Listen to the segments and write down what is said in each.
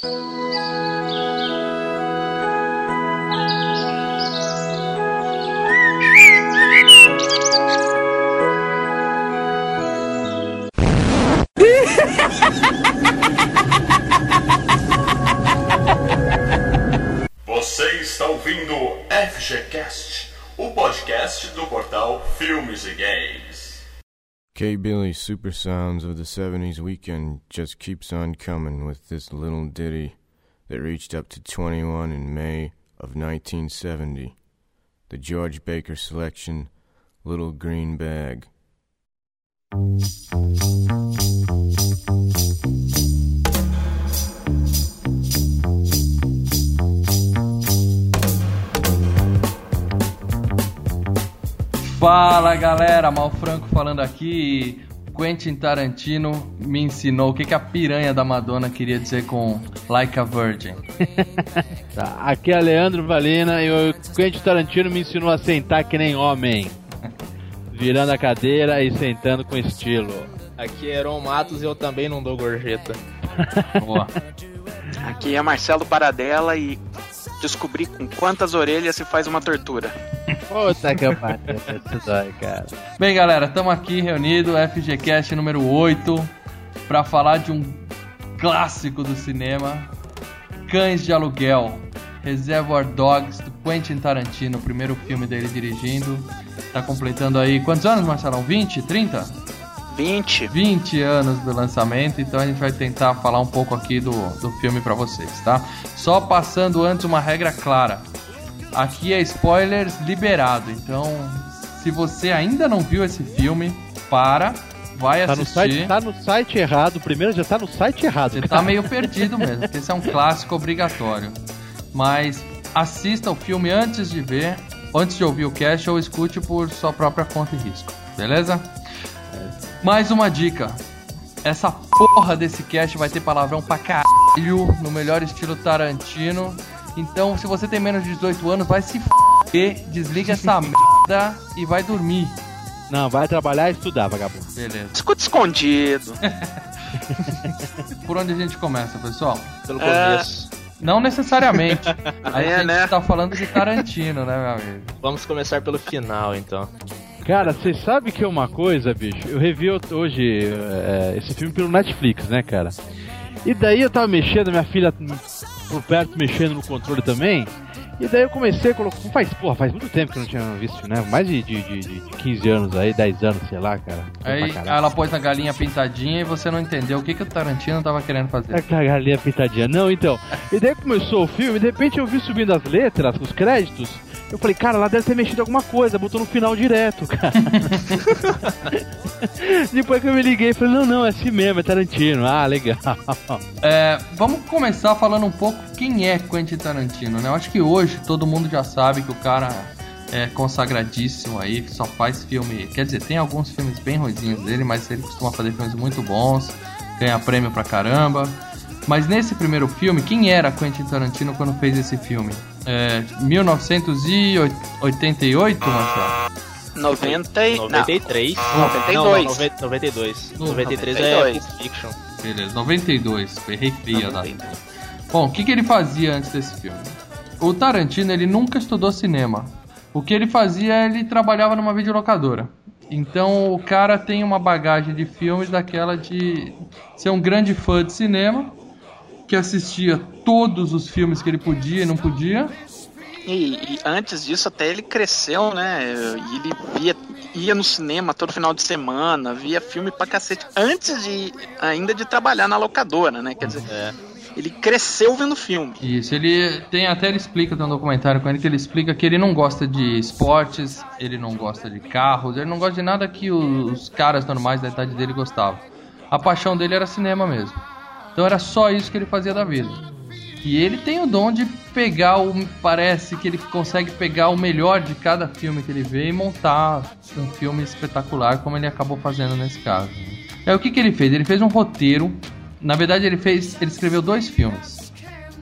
Você K. Billy's super sounds of the 70s weekend just keeps on coming with this little ditty that reached up to 21 in May of 1970. The George Baker selection, Little Green Bag. Fala galera, Mal Franco falando aqui. Quentin Tarantino me ensinou o que, que a piranha da Madonna queria dizer com Like a Virgin. Tá, aqui é Leandro Valina e o Quentin Tarantino me ensinou a sentar que nem homem. Virando a cadeira e sentando com estilo. Aqui é Heron Matos e eu também não dou gorjeta. Boa. Aqui é Marcelo Paradela e descobri com quantas orelhas se faz uma tortura. Puta que pariu, isso dói, cara. Bem, galera, estamos aqui reunidos, FGCast número 8, para falar de um clássico do cinema, Cães de Aluguel, Reservoir Dogs, do Quentin Tarantino, o primeiro filme dele dirigindo. Tá completando aí, quantos anos, Marcelão? 20, 30? 20. 20 anos do lançamento, então a gente vai tentar falar um pouco aqui do, do filme pra vocês, tá? Só passando antes uma regra clara. Aqui é spoilers liberado, então se você ainda não viu esse filme, para, vai Tá no, assistir. site, tá no site errado, primeiro já tá no site errado. Você tá meio perdido mesmo, porque esse é um clássico obrigatório. Mas assista o filme antes de ver, antes de ouvir o cast ou escute por sua própria conta e risco, beleza? Mais uma dica. Essa porra desse cast vai ter palavrão pra caralho, no melhor estilo Tarantino. Então, se você tem menos de 18 anos, vai se f***, desliga essa merda e vai dormir. Não, vai trabalhar e estudar, vagabundo. Beleza. Escuta escondido. Por onde a gente começa, pessoal? Pelo É. começo. Não necessariamente. A É, gente né? tá falando de Tarantino, né, meu amigo? Vamos começar pelo final, então. Cara, vocês sabem que é uma coisa, bicho? Eu revi hoje é, esse filme pelo Netflix, né, cara? E daí eu tava mexendo, minha filha por perto mexendo no controle também. E daí eu comecei a colocar. Faz, porra, faz muito tempo que eu não tinha visto, né? Mais de, de, de, de 15 anos aí, 10 anos, sei lá, cara. Aí ela pôs na galinha pintadinha e você não entendeu o que, que o Tarantino tava querendo fazer. É que a galinha pintadinha. Não, então. E daí começou o filme, de repente eu vi subindo as letras, os créditos. Eu falei, cara, lá deve ter mexido alguma coisa, botou no final direto, cara. Depois que eu me liguei, falei, não, não, é assim mesmo, é Tarantino. Ah, legal. É, vamos começar falando um pouco quem é Quentin Tarantino, né? Eu acho que hoje todo mundo já sabe que o cara é consagradíssimo aí, que só faz filme. Quer dizer, tem alguns filmes bem ruizinhos dele, mas ele costuma fazer filmes muito bons, ganha prêmio pra caramba. Mas nesse primeiro filme, quem era Quentin Tarantino quando fez esse filme? É, 1988, Marcelo? 90 e... Não. 93. 92. Não, não, 90 92. Não, 93 é 92. Pulp Fiction. Beleza, 92, errei fria a data. Bom, o que, que ele fazia antes desse filme? O Tarantino, ele nunca estudou cinema. O que ele fazia, ele trabalhava numa videolocadora. Então o cara tem uma bagagem de filmes daquela de ser um grande fã de cinema, que assistia todos os filmes que ele podia e não podia. E, e antes disso até ele cresceu, né? Ele via, ia no cinema todo final de semana, via filme pra cacete. Antes de ainda de trabalhar na locadora, né? Quer dizer, É. ele cresceu vendo filme. Isso, ele tem até ele explica, tem um documentário com ele que ele explica que ele não gosta de esportes, ele não gosta de carros, ele não gosta de nada que os caras normais da idade dele gostavam. A paixão dele era cinema mesmo. Então era só isso que ele fazia da vida. E ele tem o dom de pegar o. Parece que ele consegue pegar o melhor de cada filme que ele vê e montar um filme espetacular, como ele acabou fazendo nesse caso. Aí o que, que ele fez? Ele fez um roteiro. Na verdade, ele fez. Ele escreveu dois filmes.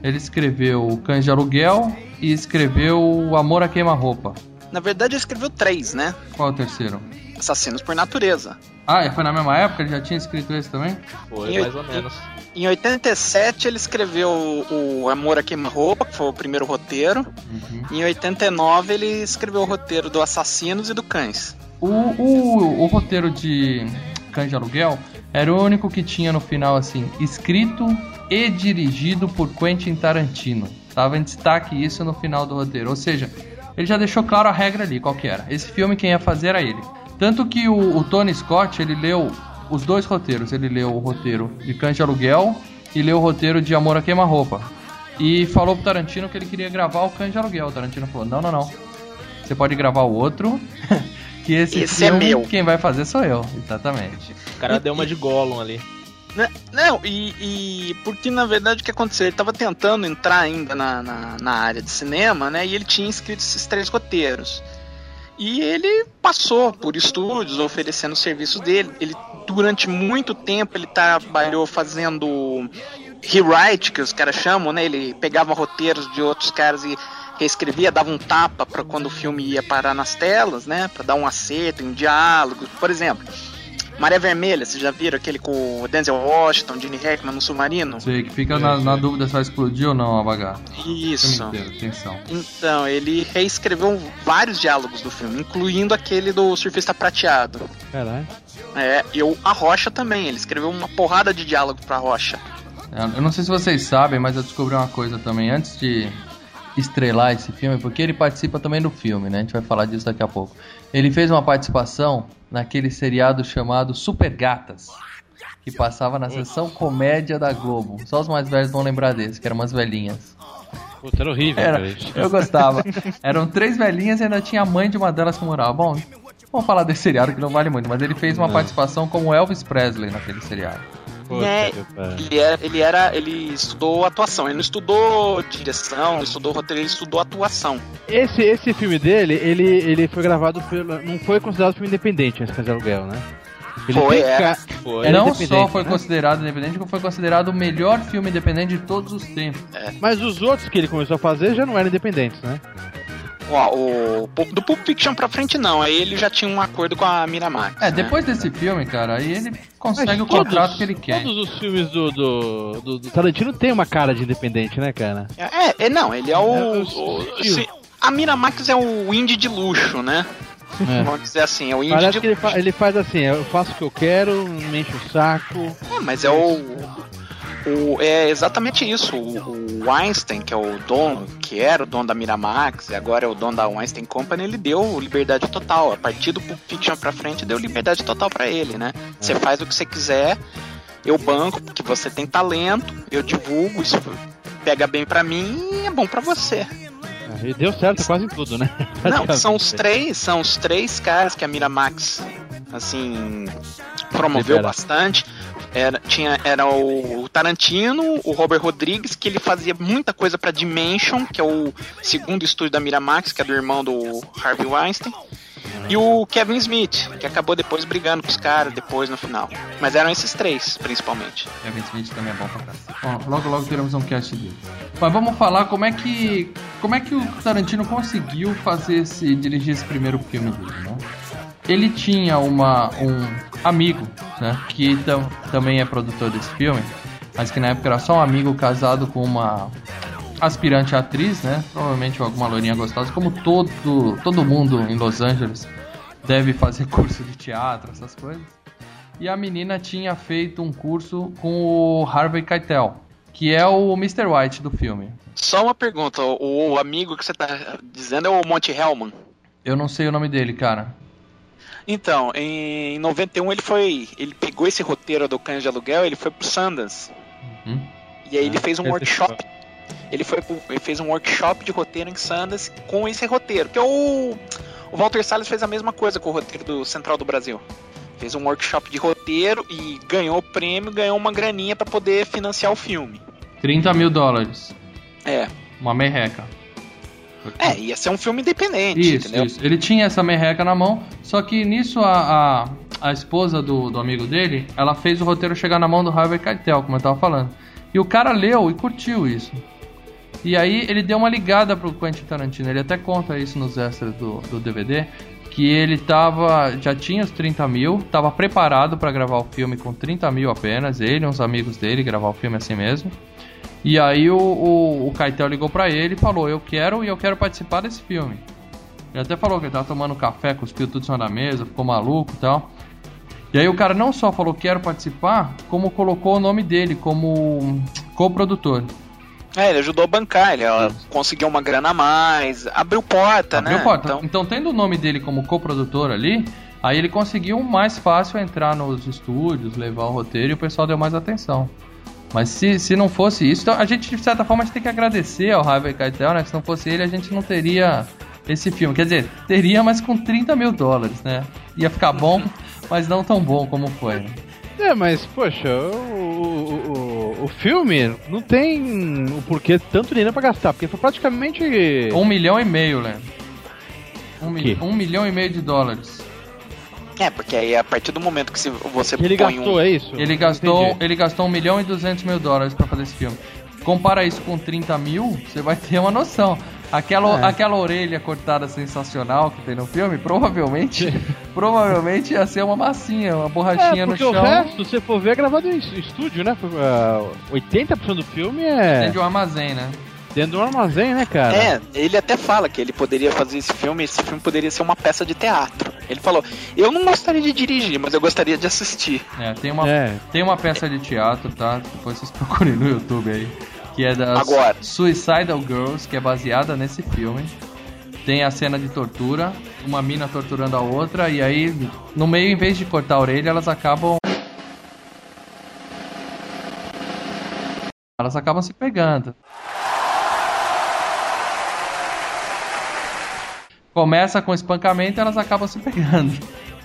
Ele escreveu Cães de Aluguel e escreveu O Amor a Queima-Roupa. Na verdade, ele escreveu três, né? Qual é o terceiro? Assassinos por Natureza. Ah, e foi na mesma época? Ele já tinha escrito esse também? Foi, mais ou menos. Em 87 ele escreveu o, o Amor a Queima-Roupa, que foi o primeiro roteiro. Uhum. Em 89 ele escreveu o roteiro do Assassinos e do Cães. O, o, o roteiro de Cães de Aluguel era o único que tinha no final assim, escrito e dirigido por Quentin Tarantino. Tava em destaque isso no final do roteiro. Ou seja, ele já deixou claro a regra ali, qual que era. Esse filme quem ia fazer era ele. Tanto que o, o Tony Scott, ele leu os dois roteiros. Ele leu o roteiro de Cães de Aluguel e leu o roteiro de Amor a Queima-Roupa. E falou pro Tarantino que ele queria gravar o Cães de Aluguel. O Tarantino falou, não, não, não. Você pode gravar o outro, que esse, Esse é filme meu. quem vai fazer sou eu. Exatamente. O cara deu uma de Gollum ali. Né? Não, e, e porque na verdade o que aconteceu? Ele tava tentando entrar ainda na, na, na área de cinema, né? E ele tinha escrito esses três roteiros. E ele passou por estúdios oferecendo o serviço dele. Ele durante muito tempo ele trabalhou fazendo rewrite, que os caras chamam, né? Ele pegava roteiros de outros caras e reescrevia, dava um tapa para quando o filme ia parar nas telas, né? Para dar um acerto em diálogos. Por exemplo, Maré Vermelha, vocês já viram aquele com o Denzel Washington, Gene Hackman no submarino? Sei que fica na, na dúvida se vai explodir ou não a bagaça. Isso. inteiro, atenção. Então, ele reescreveu vários diálogos do filme, incluindo aquele do surfista prateado. Caralho. É, e o A Rocha também, ele escreveu uma porrada de diálogo pra Rocha. É, Eu não sei se vocês sabem, mas eu descobri uma coisa também antes de estrelar esse filme, porque ele participa também do filme, né? A gente vai falar disso daqui a pouco. Ele fez uma participação naquele seriado chamado Super Gatas, que passava na sessão comédia da Globo. Só os mais velhos vão lembrar desse, que eram umas velhinhas. Puta, era horrível, Era, eu gostava. Eram três velhinhas e ainda tinha a mãe de uma delas que morava. Bom, vamos falar desse seriado que não vale muito, mas ele fez uma participação como Elvis Presley naquele seriado. É, pariu. Ele era, ele era. Ele estudou atuação, ele não estudou direção, não estudou roteiro, ele estudou atuação. Esse, esse filme dele, ele, ele foi gravado pelo. Não foi considerado filme independente, esse de Aluguel, né? Ele Foi, é. Foi. Não só foi né? considerado independente, como foi considerado o melhor filme independente de todos os tempos. Mas os outros que ele começou a fazer já não eram independentes, né? Ó, o, do Pulp Fiction pra frente não, aí ele já tinha um acordo com a Miramax. É, né? depois desse filme, cara, aí ele consegue Mas o todos- contrato que ele quer. Todos os filmes do, do, do, do Tarantino tem uma cara de independente, né, cara? É, é, não, ele é o. É, o- o- se- a Miramax é o indie de luxo, né? É. Vamos dizer assim, é o indie Parece de que ele, fa- ele faz assim, eu faço o que eu quero, me enche o saco. É, mas é o, o- É exatamente isso. O, o Einstein, que é o dono, que era o dono da Miramax e agora é o dono da Einstein Company, ele deu liberdade total. A partir do Pulp Fiction pra frente, deu liberdade total pra ele, né? Você faz o que você quiser, eu banco, porque você tem talento, eu divulgo, isso pega bem pra mim e é bom pra você. Ah, E deu certo quase tudo, né? Não, são os três, são os três caras que a Miramax assim promoveu Libera. bastante. Era, tinha, era o Tarantino, o Robert Rodrigues, que ele fazia muita coisa pra Dimension, que é o segundo estúdio da Miramax, que é do irmão do Harvey Weinstein. E o Kevin Smith, que acabou depois brigando com os caras depois no final. Mas eram esses três, principalmente. Kevin Smith também é bom pra cá. Logo logo teremos um cast dele. Mas vamos falar como é que como é que o Tarantino conseguiu fazer esse dirigir esse primeiro filme dele, né? Ele tinha uma um amigo, né, que tam, também é produtor desse filme, mas que na época era só um amigo casado com uma aspirante atriz, né? Provavelmente alguma loirinha gostosa, como todo todo mundo em Los Angeles deve fazer curso de teatro, essas coisas. E a menina tinha feito um curso com o Harvey Keitel, que é o Mr. White do filme. Só uma pergunta, o, o amigo que você tá dizendo é o Monte Hellman? Eu não sei o nome dele, cara. Então, em 91 ele foi. Ele pegou esse roteiro do Cães de Aluguel, ele foi pro Sundance. Uhum. E aí ele fez um workshop. Ele, foi ele fez um workshop de roteiro em Sundance com esse roteiro. Que o. O Walter Salles fez a mesma coisa com o roteiro do Central do Brasil. Fez um workshop de roteiro e ganhou o prêmio, ganhou uma graninha pra poder financiar o filme. 30 mil dólares. É. Uma merreca. É, ia ser um filme independente, Isso, entendeu? isso. Ele tinha essa merreca na mão, só que nisso a, a, a esposa do, do amigo dele, ela fez o roteiro chegar na mão do Harvey Keitel, como eu tava falando. E o cara leu e curtiu isso. E aí ele deu uma ligada pro Quentin Tarantino, ele até conta isso nos extras do, do DVD, que ele tava. já tinha os 30 mil, tava preparado para gravar o filme com 30 mil apenas, ele e uns amigos dele, gravar o filme assim mesmo. E aí o, o, o Keitel ligou pra ele e falou: Eu quero e eu quero participar desse filme. Ele até falou que ele tava tomando café, cuspiu tudo em cima da mesa, ficou maluco e tal. E aí o cara não só falou quero participar, como colocou o nome dele como coprodutor. É, ele ajudou a bancar, ele conseguiu uma grana a mais, abriu porta, Abriu né? porta. Então, Então, tendo o nome dele como coprodutor ali, aí ele conseguiu mais fácil entrar nos estúdios, levar o roteiro e o pessoal deu mais atenção. Mas se, se não fosse isso, então a gente de certa forma a gente tem que agradecer ao Harvey Keitel, né? Que se não fosse ele a gente não teria esse filme. Quer dizer, teria, mas com 30 mil dólares, né? Ia ficar bom, mas não tão bom como foi. né? É, mas, poxa, o, o, o, filme não tem o porquê tanto dinheiro pra gastar, porque foi praticamente. Um milhão e meio, Léo. Um, mi- um milhão e meio de dólares. É, porque aí a partir do momento que você ele põe gastou, um. é isso? Ele gastou, Entendi. ele gastou 1 milhão e 200 mil dólares pra fazer esse filme. Compara isso com 30 mil, você vai ter uma noção. Aquela, É. aquela orelha cortada sensacional que tem no filme, provavelmente, provavelmente ia ser uma massinha, uma borrachinha É, no porque o chão. resto, se você for ver, é gravado em estúdio, né? Uh, 80% do filme é Dentro de um armazém, né? Dentro de um armazém, né, cara? É, ele até fala que ele poderia fazer esse filme, esse filme poderia ser uma peça de teatro. Ele falou: Eu não gostaria de dirigir, mas eu gostaria de assistir. É, tem uma, É. tem uma peça de teatro, tá? Depois vocês procurem no YouTube aí. Que é da Agora. Suicidal Girls, que é baseada nesse filme. Tem a cena de tortura, uma mina torturando a outra, e aí, no meio, em vez de cortar a orelha, elas acabam. Elas acabam se pegando. Começa com espancamento e elas acabam se pegando.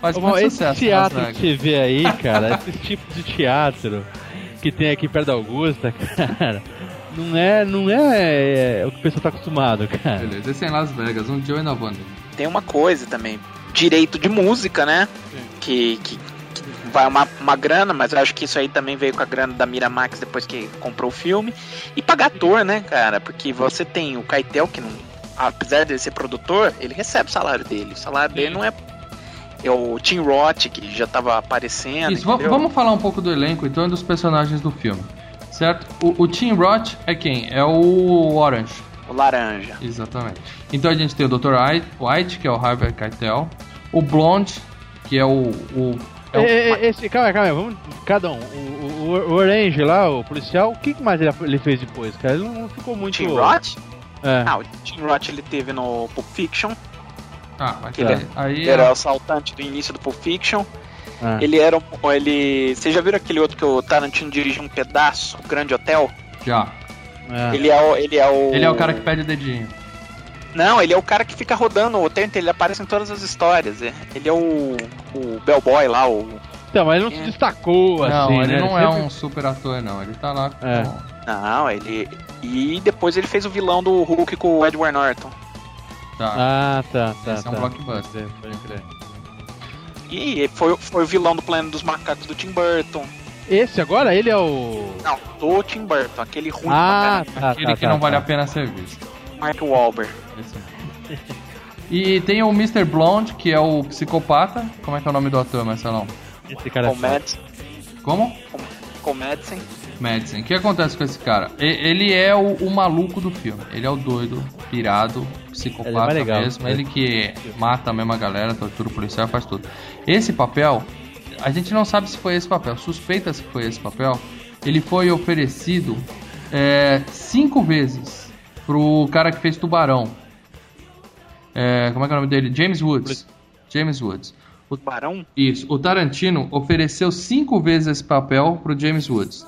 Faz muito esse sucesso. teatro nas que você vê aí, cara, esse tipo de teatro que tem aqui perto da Augusta, cara, não é, não é, é o que o pessoal tá acostumado, cara. Beleza, esse é em Las Vegas, um dia eu ainda vou. né? Tem uma coisa também: direito de música, né? Que, que, que vai uma, uma grana, mas eu acho que isso aí também veio com a grana da Miramax depois que comprou o filme. E pagar ator, né, cara? Porque você tem o Keitel, que não. Apesar de ser produtor, ele recebe o salário dele. O salário dele não é. É o Tim Roth, que já tava aparecendo. Isso, vamos falar um pouco do elenco então e dos personagens do filme. Certo? O, o Tim Roth é quem? É o Orange. O Laranja. Exatamente. Então a gente tem o Dr. White, que é o Harvey Keitel. O Blonde, que é o. o, é o- Esse, calma, aí, calma, aí, vamos cada um. O, o, o Orange lá, o policial, o que mais ele, ele fez depois, cara? Ele não ficou muito. Tim Roth? É. Ah, o Tim Roth ele teve no Pulp Fiction. Ah, mas Ele aí- aí. Ele era o assaltante do início do Pulp Fiction. é. Ele era um. Ele. Vocês já viram aquele outro que o Tarantino dirige um pedaço, o Grande Hotel? Já. é. Ele é o. Ele é o. Ele é o cara que pede o dedinho. Não, ele é o cara que fica rodando o hotel inteiro, ele aparece em todas as histórias. é. Ele é o. O Bellboy lá, o. Então, mas ele não se destacou não, assim, ele né? não é sempre- um super ator, não. Ele tá lá com. Não, ele. E depois ele fez o vilão do Hulk com o Edward Norton. Tá. Ah, tá, tá. Esse é um tá. blockbuster. Pode crer. E foi, foi o vilão do Plano dos Macacos do Tim Burton. Esse agora, ele é o. Não, do Tim Burton, aquele ruim Ah, pra tá, Aquele tá, que tá, não vale tá. a pena ser visto. Mark Wahlberg. Esse é. E tem o Mr. Blonde, que é o psicopata. Como é que é o nome do ator, Marcelão? Esse cara é. Como? Com Madison. O que acontece com esse cara? Ele é o, o maluco do filme. Ele é o doido, pirado, Ele é psicopata legal. mesmo. Ele que mata a mesma galera, tortura o policial, faz tudo. Esse papel, a gente não sabe se foi esse papel. Suspeita-se que foi esse papel. Ele foi oferecido é, cinco vezes pro cara que fez Tubarão. É, como é que é o nome dele? James Woods. James Woods. O Barão? Isso, o Tarantino ofereceu cinco vezes esse papel pro James Woods.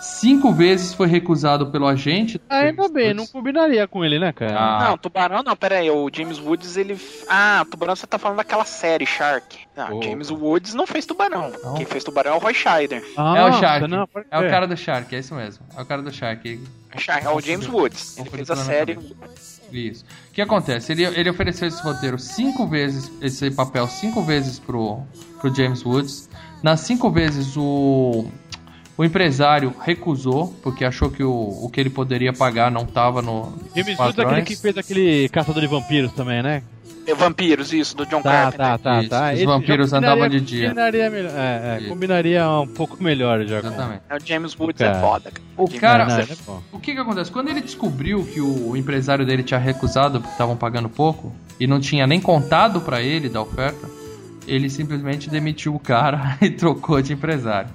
Cinco vezes foi recusado pelo agente. Ainda bem, não combinaria com ele, né, cara? Ah. Não, Tubarão não, pera aí, o James Woods, ele... Ah, Tubarão você tá falando daquela série, Shark. Não, Oh. James Woods não fez Tubarão. Não? Quem fez Tubarão é o Roy Scheider. Ah, é o Shark. não, é o cara do Shark, é isso mesmo. É o cara do Shark. Shark, é o James Woods. Ele fez a série... Isso. O que acontece? Ele, ele ofereceu esse roteiro cinco vezes, esse papel cinco vezes pro, pro James Woods. Nas cinco vezes o, o empresário recusou, porque achou que o, o que ele poderia pagar não estava no. James Woods é aquele que fez aquele Caçador de Vampiros também, né? É, Vampiros, isso, do John Tá, Carpenter. tá, tá, Isso, tá. os vampiros andavam de dia. Combinaria, melhor, é, é, combinaria um pouco melhor já. com- Exatamente. É, O James Woods Cara. é foda. O cara- Não, é bom. O que que acontece? Quando ele descobriu que o empresário dele tinha recusado porque estavam pagando pouco e não tinha nem contado pra ele da oferta, ele simplesmente demitiu o cara e trocou de empresário.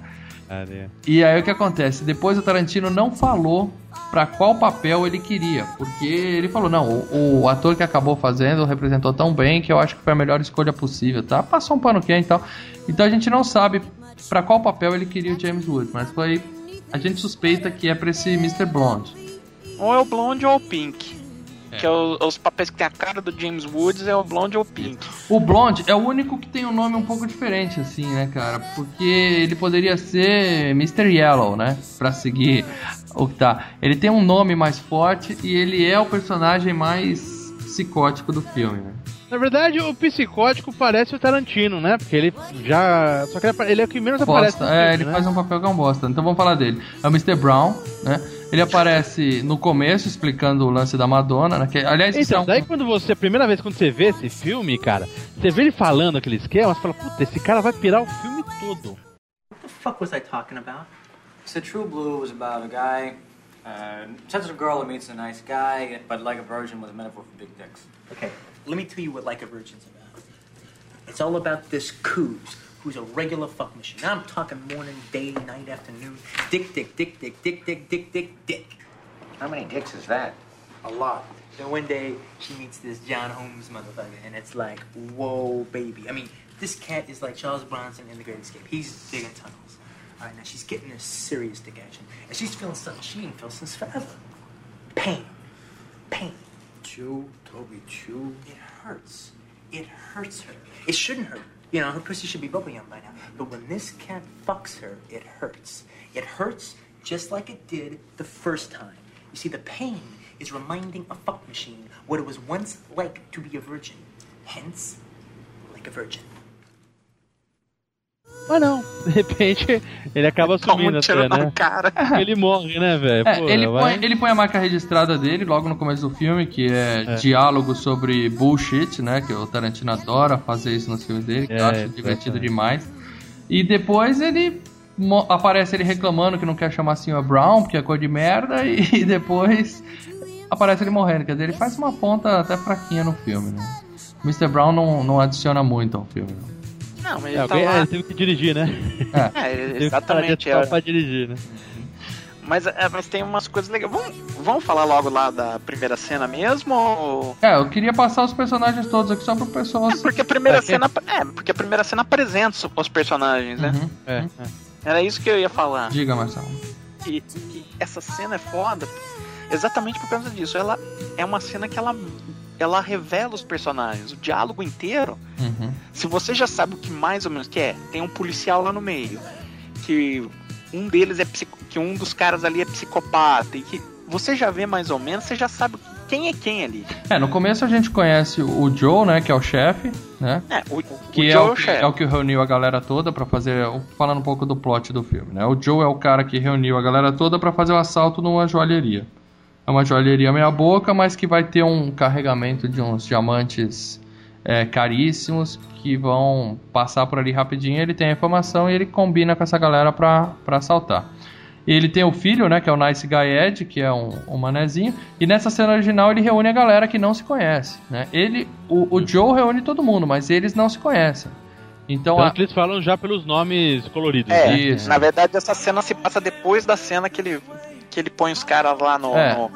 Cara, é. E aí o que acontece? Depois o Tarantino não falou pra qual papel ele queria, porque ele falou: não, o, o ator que acabou fazendo representou tão bem que eu acho que foi a melhor escolha possível, tá? Passou um pano quente e tal. Então a gente não sabe pra qual papel ele queria o James Woods, mas foi. A gente suspeita que é pra esse Mr. Blonde. Ou é o Blonde ou o Pink. Que é o- os papéis que tem a cara do James Woods é o Blonde ou o Pink. O Blonde é o único que tem um nome um pouco diferente, assim, né, cara? Porque ele poderia ser Mr. Yellow, né? Pra seguir o que tá. Ele tem um nome mais forte e ele é o personagem mais psicótico do filme, né? Na verdade, o psicótico parece o Tarantino, né? Porque ele já. Só que ele- é o que menos aparece. Bosta. no É, filme, ele né? faz um papel que é um bosta. Então vamos falar dele. É o Mr. Brown, né? Ele aparece no começo explicando o lance da Madonna, né? Que, aliás, isso é Então, um... daí quando você, a primeira vez quando você vê esse filme, cara, você vê ele falando aquele esquema, você fala, puta, esse cara vai pirar o filme todo. What the fuck was I talking about? So True Blue was about a guy, uh, sensitive girl who meets a nice guy, but like a virgin was a metaphor for big dicks. Okay, let me tell you what Like a Virgin's about. It's all about this Coos, who's a regular fuck machine. I'm talking morning, day, night, afternoon. Dick, dick, dick, dick, dick, dick, dick, dick, dick. How many dicks is that? A lot. Then one day she meets this John Holmes motherfucker, and it's like, whoa, baby. I mean, this cat is like Charles Bronson in The Great Escape. He's digging tunnels. All right, now she's getting a serious dick action, and she's feeling something she ain't felt since forever. Pain. Pain. Chew, Toby, chew. It hurts. It hurts her. It shouldn't hurt. You know, her pussy should be bubblegum by now. But when this cat fucks her, it hurts. It hurts just like it did the first time. You see, the pain is reminding a fuck machine what it was once like to be a virgin. Hence, like a virgin. Mas não, de repente ele acaba sumindo um até, né? cara. Ele morre, né, velho? É, ele, vai- põe, ele põe a marca registrada dele logo no começo do filme, que é, É. diálogo sobre bullshit, né? Que o Tarantino adora fazer isso nos filmes dele, que eu É, acho divertido demais. E depois ele aparece ele reclamando que não quer chamar Sr. Brown, porque é cor de merda, e, depois aparece ele morrendo. Quer dizer, ele faz uma ponta até fraquinha no filme, né? Mr. Brown não, não adiciona muito ao filme. não. Não, mas É, ele tá alguém- é, lá. ele teve que dirigir, né? É, que exatamente. de É. pra dirigir, né? Mas, é, mas tem umas coisas legais. Vamos, vamos falar logo lá da primeira cena mesmo? Ou... É, eu queria passar os personagens todos aqui só pro pessoal É porque a primeira É, que- cena. É, porque a primeira cena apresenta os- personagens, né? Uhum. É, é. Era isso que eu ia falar. Diga, Marcelo. E, e essa cena é foda exatamente por causa disso. Ela é uma cena que ela, ela revela os personagens, o diálogo inteiro. Uhum. Se você já sabe o que mais ou menos que é, tem um policial lá no meio, que um deles é psico, que um dos caras ali é psicopata e que você já vê mais ou menos, você já sabe quem é quem ali. É, no começo a gente conhece o Joe, né, que é o chefe, né? É, o, Que o é, o chefe. é o que reuniu a galera toda pra fazer. Falando um pouco do plot do filme, né? O Joe é o cara que reuniu a galera toda pra fazer o assalto numa joalheria. É uma joalheria meia-boca, mas que vai ter um carregamento de uns diamantes é, caríssimos que vão passar por ali rapidinho. Ele tem a informação e ele combina com essa galera pra, pra assaltar. Ele tem o filho, né, que é o Nice Guy Ed, que é um, um manezinho. E nessa cena original ele reúne a galera que não se conhece, né? Ele, o, o Joe reúne todo mundo, mas eles não se conhecem. Então, Tanto a- eles falam já pelos nomes coloridos. É, né? Isso. na verdade essa cena se passa depois da cena que ele, que ele põe os caras lá no, É. no,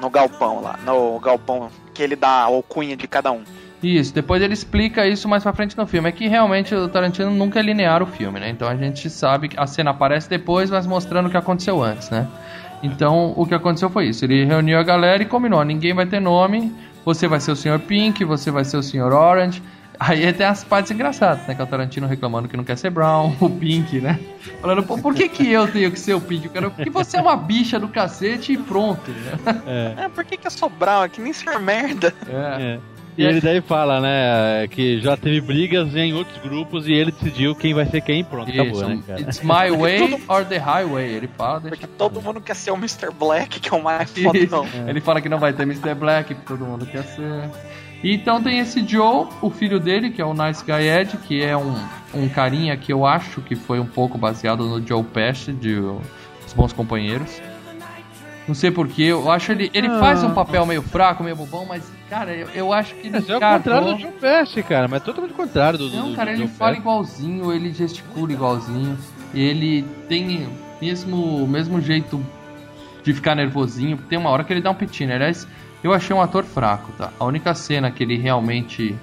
no galpão lá, no galpão que ele dá a alcunha de cada um. Isso, depois ele explica isso mais pra frente no filme. É que realmente o Tarantino nunca é linear o filme, né? Então a gente sabe que a cena aparece depois, mas mostrando o que aconteceu antes, né? Então o que aconteceu foi isso. Ele reuniu a galera e combinou: ninguém vai ter nome, você vai ser o Sr. Pink, você vai ser o Sr. Orange. Aí tem as partes engraçadas, né? Que é o Tarantino reclamando que não quer ser Brown, o Pink, né? Falando, pô, por que, que eu tenho que ser o Pink? Eu quero... Porque você é uma bicha do cacete e pronto, né? É. É, por que que eu sou Brown? Que nem ser merda. É. É. E ele daí fala, né, que já teve brigas em outros grupos e ele decidiu quem vai ser quem e pronto, acabou, Isso, né, cara? it's my way or the highway. Ele fala, deixa Porque todo mundo quer ser o Mr. Black, que é o mais fodão. Isso. Ele fala que não vai ter Mr. Black, que todo mundo quer ser. E então tem esse Joe, o filho dele, que é o Nice Guy Ed, que é um, um carinha que eu acho que foi um pouco baseado no Joe Pesci de Os Bons Companheiros. Não sei porquê, eu acho ele. Ele Ah. faz um papel meio fraco, meio bobão, mas, cara, eu, eu acho que ele. Mas é o contrário do John Pesci, cara. Mas é totalmente o contrário do, do Não, do cara, ele John fala igualzinho, ele gesticula igualzinho. Ele tem mesmo mesmo jeito de ficar nervosinho. Tem uma hora que ele dá um pitinho. Aliás, eu achei um ator fraco, tá? A única cena que ele realmente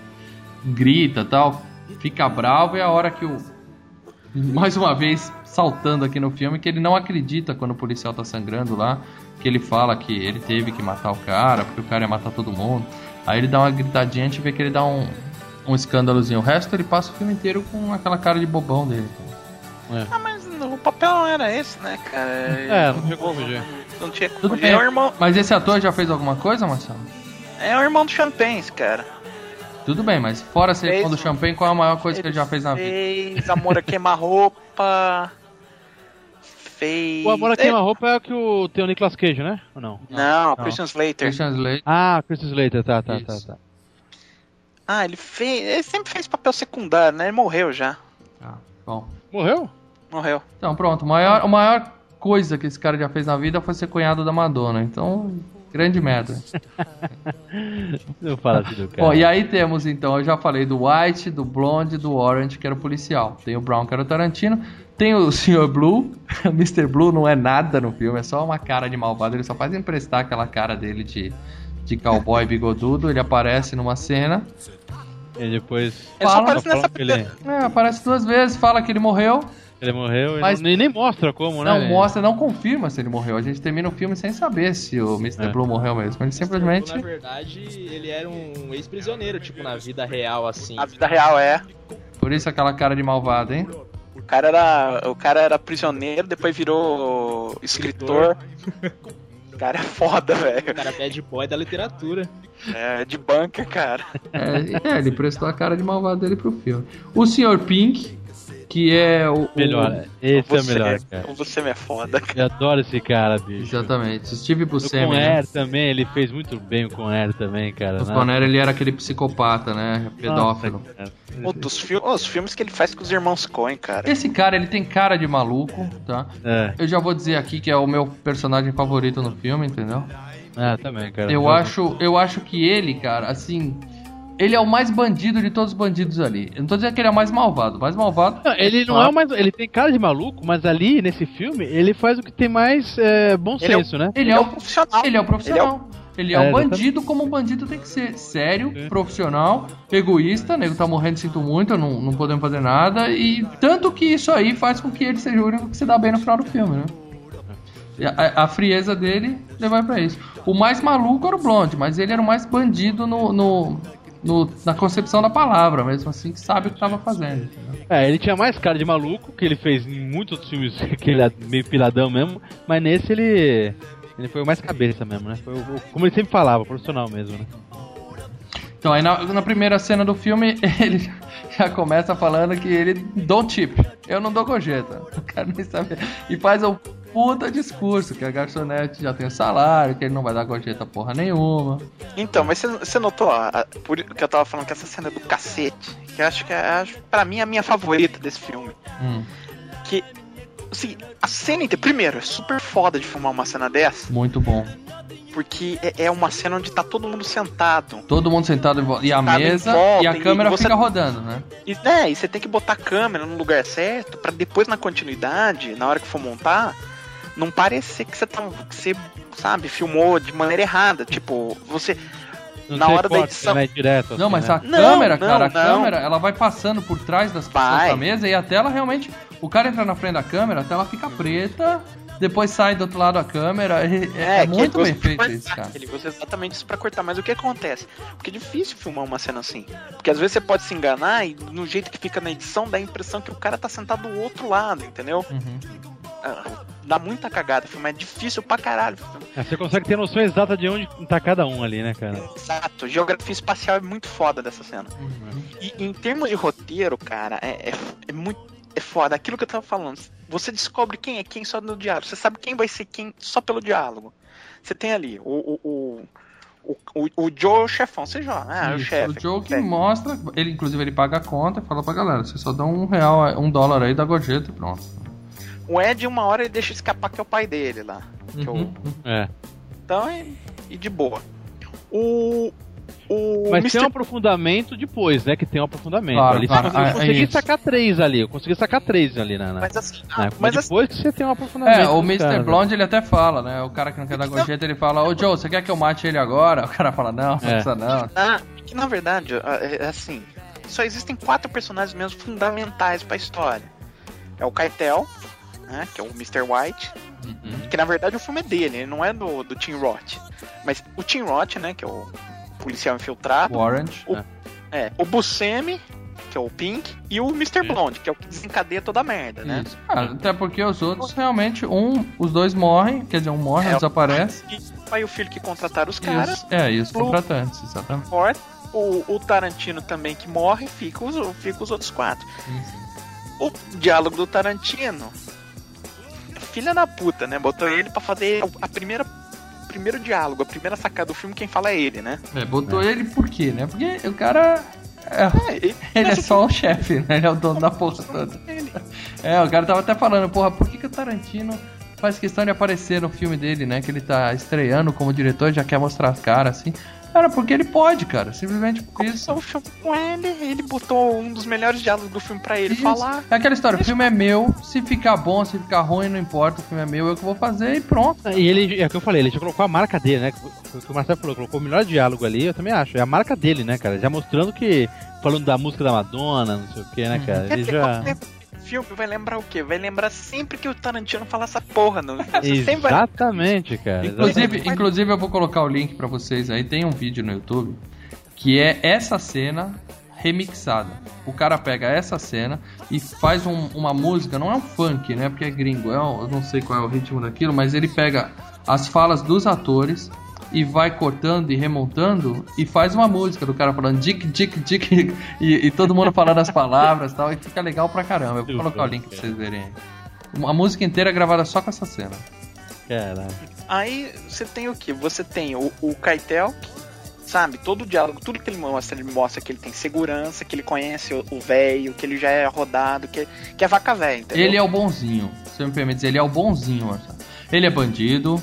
grita tal, fica bravo é a hora que o. Mais uma vez, saltando aqui no filme, que ele não acredita quando o policial tá sangrando lá. Que ele fala que ele teve que matar o cara, porque o cara ia matar todo mundo. Aí ele dá uma gritadinha, a gente vê que ele dá um, um escândalozinho. O resto ele passa o filme inteiro com aquela cara de bobão dele. Ah, mas o papel não era esse, né, cara? É, não como fugir. Não tinha Tudo bem. É o irmão, Mas esse ator já fez alguma coisa, Marcelo? é o irmão do Champagne, cara. Tudo bem, mas fora ser Fez- irmão do Champagne, qual é a maior coisa que ele já fez na vida? Fez Amor a Queima-Roupa. Fez. O Amor a Queima-Roupa é o que o, tem o Nicolas Cage, né? Ou não? Não, Não. Christian Slater. Christian Slater. Ah, Chris Slater, tá, tá, tá, Isso. tá. Ah, ele fez. Ele sempre fez papel secundário, né? Ele morreu já. Ah, bom. Morreu? Morreu. Então, pronto. A maior, a maior coisa que esse cara já fez na vida foi ser cunhado da Madonna. Então, grande merda. Não fala assim do cara. Bom, e aí temos então, eu já falei do White, do Blonde, do Orange, que era o policial. Tem o Brown, que era o Tarantino. Tem o Sr. Blue. Mr. Blue não é nada no filme, é só uma cara de malvado. Ele só faz emprestar aquela cara dele de, de cowboy bigodudo. Ele aparece numa cena. E depois. Ele só Fala, aparece falam nessa. que ele, É, aparece duas vezes, fala que ele morreu. Ele morreu Mas- e nem, nem mostra como, né? Não mostra, não confirma se ele morreu. A gente termina o filme sem saber se o Mr. É. Blue morreu mesmo. Ele simplesmente. Na verdade, ele era um ex-prisioneiro, tipo, na vida real, assim. Na vida real é. Por isso aquela cara de malvado, hein? O cara era. O cara era prisioneiro, depois virou escritor. O cara é foda, O velho. cara bad boy da literatura. É de banca, cara. É, é, ele prestou a cara de malvado dele pro filme. O Sr. Pink, que é o. o- Melhor, esse é o Você- melhor, cara. Você me é foda, cara. Eu adoro esse cara, bicho. Exatamente. Steve O Buscemi. né? Conner também, ele fez muito bem o Conner também, cara. O né? Conner, ele era aquele psicopata, né? Pedófilo. Nossa. Outros fi os filmes que ele faz com os irmãos Coen, cara. Esse cara, ele tem cara de maluco, tá? É, Eu já vou dizer aqui que é o meu personagem favorito no filme, entendeu? ah, também, cara. Eu acho, eu acho que ele, cara, assim, ele é o mais bandido de todos os bandidos ali. Eu não tô dizendo que ele é o mais malvado, o mais malvado. Não, ele não é o mais. Ele tem cara de maluco, mas ali, nesse filme, ele faz o que tem mais é, bom Ele é o- senso, né? Ele Ele é é o um profissional. Ele é o profissional. Ele é, É, um exatamente. bandido como um bandido tem que ser. Sério, É. profissional, egoísta, nego tá morrendo, sinto muito, não, não podemos fazer nada. E tanto que isso aí faz com que ele seja o único que se dá bem no final do filme, né? A, a- frieza dele leva pra isso. O mais maluco era o Blonde, mas ele era o mais bandido no, no- no- na concepção da palavra, mesmo assim, que sabe o que tava fazendo. entendeu? É, ele tinha mais cara de maluco, que ele fez em muitos outros filmes, que ele é meio piladão mesmo, mas nesse ele. Ele foi o mais cabeça mesmo, né? Foi o, o- como ele sempre falava, profissional mesmo, né? Então, aí na, na primeira cena do filme, ele já começa falando que ele don't tip. Eu não dou gorjeta. O cara nem sabe. E faz um puta discurso que a garçonete já tem salário, que ele não vai dar gorjeta porra nenhuma. Então, mas você- notou, ó, a- por que eu tava falando que essa cena é do cacete, que eu acho que é, acho, pra mim, é a minha favorita desse filme. Hum, Que, assim, a cena inteira, primeiro, é super foda de filmar uma cena dessa, muito bom. porque é, é uma cena onde tá todo mundo sentado. Todo mundo sentado em volta. E a mesa volta, e a e câmera você- fica rodando, né? E, né, e você tem que botar a câmera no lugar certo, pra depois na continuidade, na hora que for montar, não parecer que você tá, que você, sabe, filmou de maneira errada. Tipo, você Não Na hora da corte, edição. Né, direto, Não, assim, mas né? a Não, câmera, não, cara, a não. câmera, ela vai passando por trás das pessoas da mesa e a tela realmente. O cara entra na frente da câmera, a tela fica preta, depois sai do outro lado da câmera. É, é que muito bem feito isso, cara. Ele usa exatamente isso pra cortar, mas o que acontece? Porque é difícil filmar uma cena assim. Porque às vezes você pode se enganar e no jeito que fica na edição dá a impressão que o cara tá sentado do outro lado, entendeu? Uhum. Ah, Dá muita cagada, filmar é difícil pra caralho. É, Você consegue ter noção exata de onde tá cada um ali, né, cara? Exato, geografia espacial é muito foda dessa cena. Uhum. E em termos de roteiro, cara, é, é, é muito. É foda. Aquilo que eu tava falando. Você descobre quem é quem só no diálogo. Você sabe quem vai ser quem só pelo diálogo. Você tem ali o, o, o, O, o, o Joe o chefão, você joga. Ah, é o Isso, chefe. o Joe que É. mostra, ele inclusive ele paga a conta e fala pra galera, você só dá um real, um dólar aí da gorjeta e pronto. O Ed, uma hora, ele deixa escapar que é o pai dele lá. Que é Uhum. É. Então, e, e de boa. O. O Mas Mr. tem um aprofundamento depois, né? Que tem um aprofundamento. Claro, ali, claro, eu é- é consegui isso. sacar três ali. Eu consegui sacar três ali na. na- Mas assim, na- ah, mas mas assim, depois que você tem um aprofundamento. É, o Mr. caras, Blonde ele até fala, né? O cara que não quer dar gorjeta, ele fala, ô Joe, você quer que eu mate ele agora? O cara fala, não, não É. precisa não. ah, que na verdade, ah, é assim, só existem quatro personagens mesmo fundamentais pra história. É o Keitel, né, que é o Mr. White, Uhum. que na verdade o filme é dele, ele não é do, do Tim Roth. Mas o Tim Roth, né, que é o policial infiltrado, Warrant. O- é. é, o Buscemi, que é o Pink, e o Mr. Blonde, que é o que desencadeia toda a merda, né? Ah, até porque os outros realmente, um, os dois morrem, quer dizer, um morre, É, desaparece. E o pai e o filho que contrataram os caras, é, e os contratantes, exatamente. morre. O, o Tarantino também que morre, fica os, fica os outros quatro. O diálogo do Tarantino, filha da puta, né? Botou ele pra fazer a primeira o primeiro diálogo, a primeira sacada do filme, quem fala é ele, né? É, botou ele por quê, né? Porque o cara. É, É, ele, ele é só o chefe, né? Ele é o dono da porra toda. É, o cara tava até falando, porra, por que, que o Tarantino faz questão de aparecer no filme dele, né? Que ele tá estreando como diretor já quer mostrar as caras, assim. Cara, porque ele pode, cara. Simplesmente por isso. Começou o filme com ele, ele botou um dos melhores diálogos do filme pra ele Isso. falar. É aquela história, o filme é meu, se ficar bom, se ficar ruim, não importa, o filme é meu, eu que vou fazer e pronto. E ele, é o que eu falei, ele já colocou a marca dele, né? O que o Marcelo falou, colocou o melhor diálogo ali, eu também acho. É a marca dele, né, cara? Já mostrando que. Falando da música da Madonna, não sei o que, né, cara? Quer Ele já. Filme vai lembrar o quê? Vai lembrar sempre que o Tarantino fala essa porra, não? Sempre vai Exatamente, cara. Inclusive, exatamente. inclusive eu vou colocar o link pra vocês aí, tem um vídeo no YouTube que é essa cena remixada. O cara pega essa cena e faz um- uma música, não é um funk, né? Porque é gringo, é um- eu não sei qual é o ritmo daquilo, mas ele pega as falas dos atores e vai cortando e remontando e faz uma música do cara falando dick, dick, dick e, e todo mundo falando as palavras e tal, e fica legal pra caramba. Eu vou colocar o link pra vocês verem aí. A música inteira é gravada só com essa cena. Caralho. Aí você tem o que? Você tem o, o Keitel, que, sabe, todo o diálogo, tudo que ele mostra, ele mostra que ele tem segurança, que ele conhece o- velho, que ele já é rodado, que, que é vaca velha, entendeu? Ele é o bonzinho. Se você me permite dizer, ele é o bonzinho, Marcelo. Ele é bandido,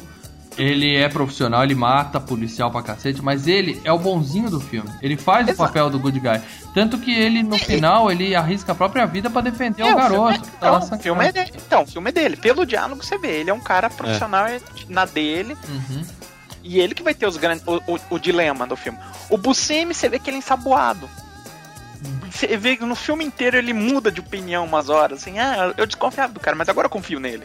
ele é profissional, ele mata policial pra cacete, mas ele é o bonzinho do filme. Ele faz o Exato. papel do good guy. Tanto que ele, no final, ele arrisca a própria vida pra defender É, o garoto. filme, que tá então, o filme é dele. Então, o filme é dele. Pelo diálogo você vê, ele é um cara profissional é na dele, Uhum. e ele que vai ter os grandes, o, o- o dilema do filme. O Buscemi, você vê que ele é ensaboado. Você vê que no filme inteiro ele muda de opinião umas horas, assim, ah, eu desconfiava do cara, mas agora eu confio nele.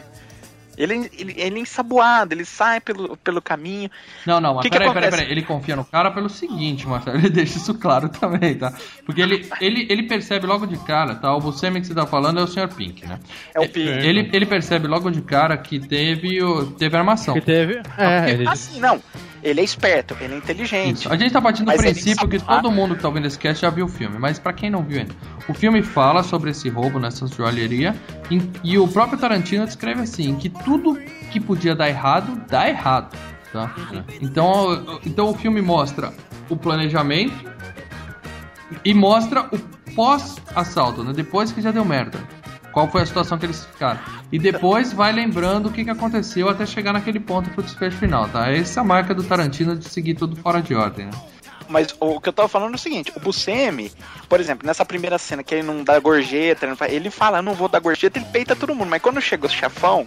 Ele, ele, ele é ensaboado, ele sai pelo, pelo caminho. Não, não, mas Que que peraí, peraí, peraí. Ele confia no cara pelo seguinte, Marcelo. Ele deixa isso claro também, tá? Porque ele, ele, ele percebe logo de cara, tá? O Buscemi que você tá falando é o Sr. Pink, né? É o Pink. Ele, ele percebe logo de cara que teve, teve armação. Que teve. É, ele. Assim, não. Ele é esperto, ele é inteligente. Isso. A gente tá partindo do princípio que todo mundo que tá ouvindo esse cast já viu o filme, mas pra quem não viu ainda, o filme fala sobre esse roubo nessa joalheria e, e o próprio Tarantino descreve assim, que tudo que podia dar errado, dá errado, tá? Então, então o filme mostra o planejamento e mostra o pós-assalto, né? Depois que já deu merda. Qual foi a situação que eles ficaram. E depois vai lembrando o que, que aconteceu até chegar naquele ponto pro desfecho final, tá? Essa é a marca do Tarantino de seguir tudo fora de ordem, né? Mas o que eu tava falando é o seguinte, o Buscemi, por exemplo, nessa primeira cena que ele não dá gorjeta, ele fala, eu não vou dar gorjeta, ele peita todo mundo, mas quando chega o chefão,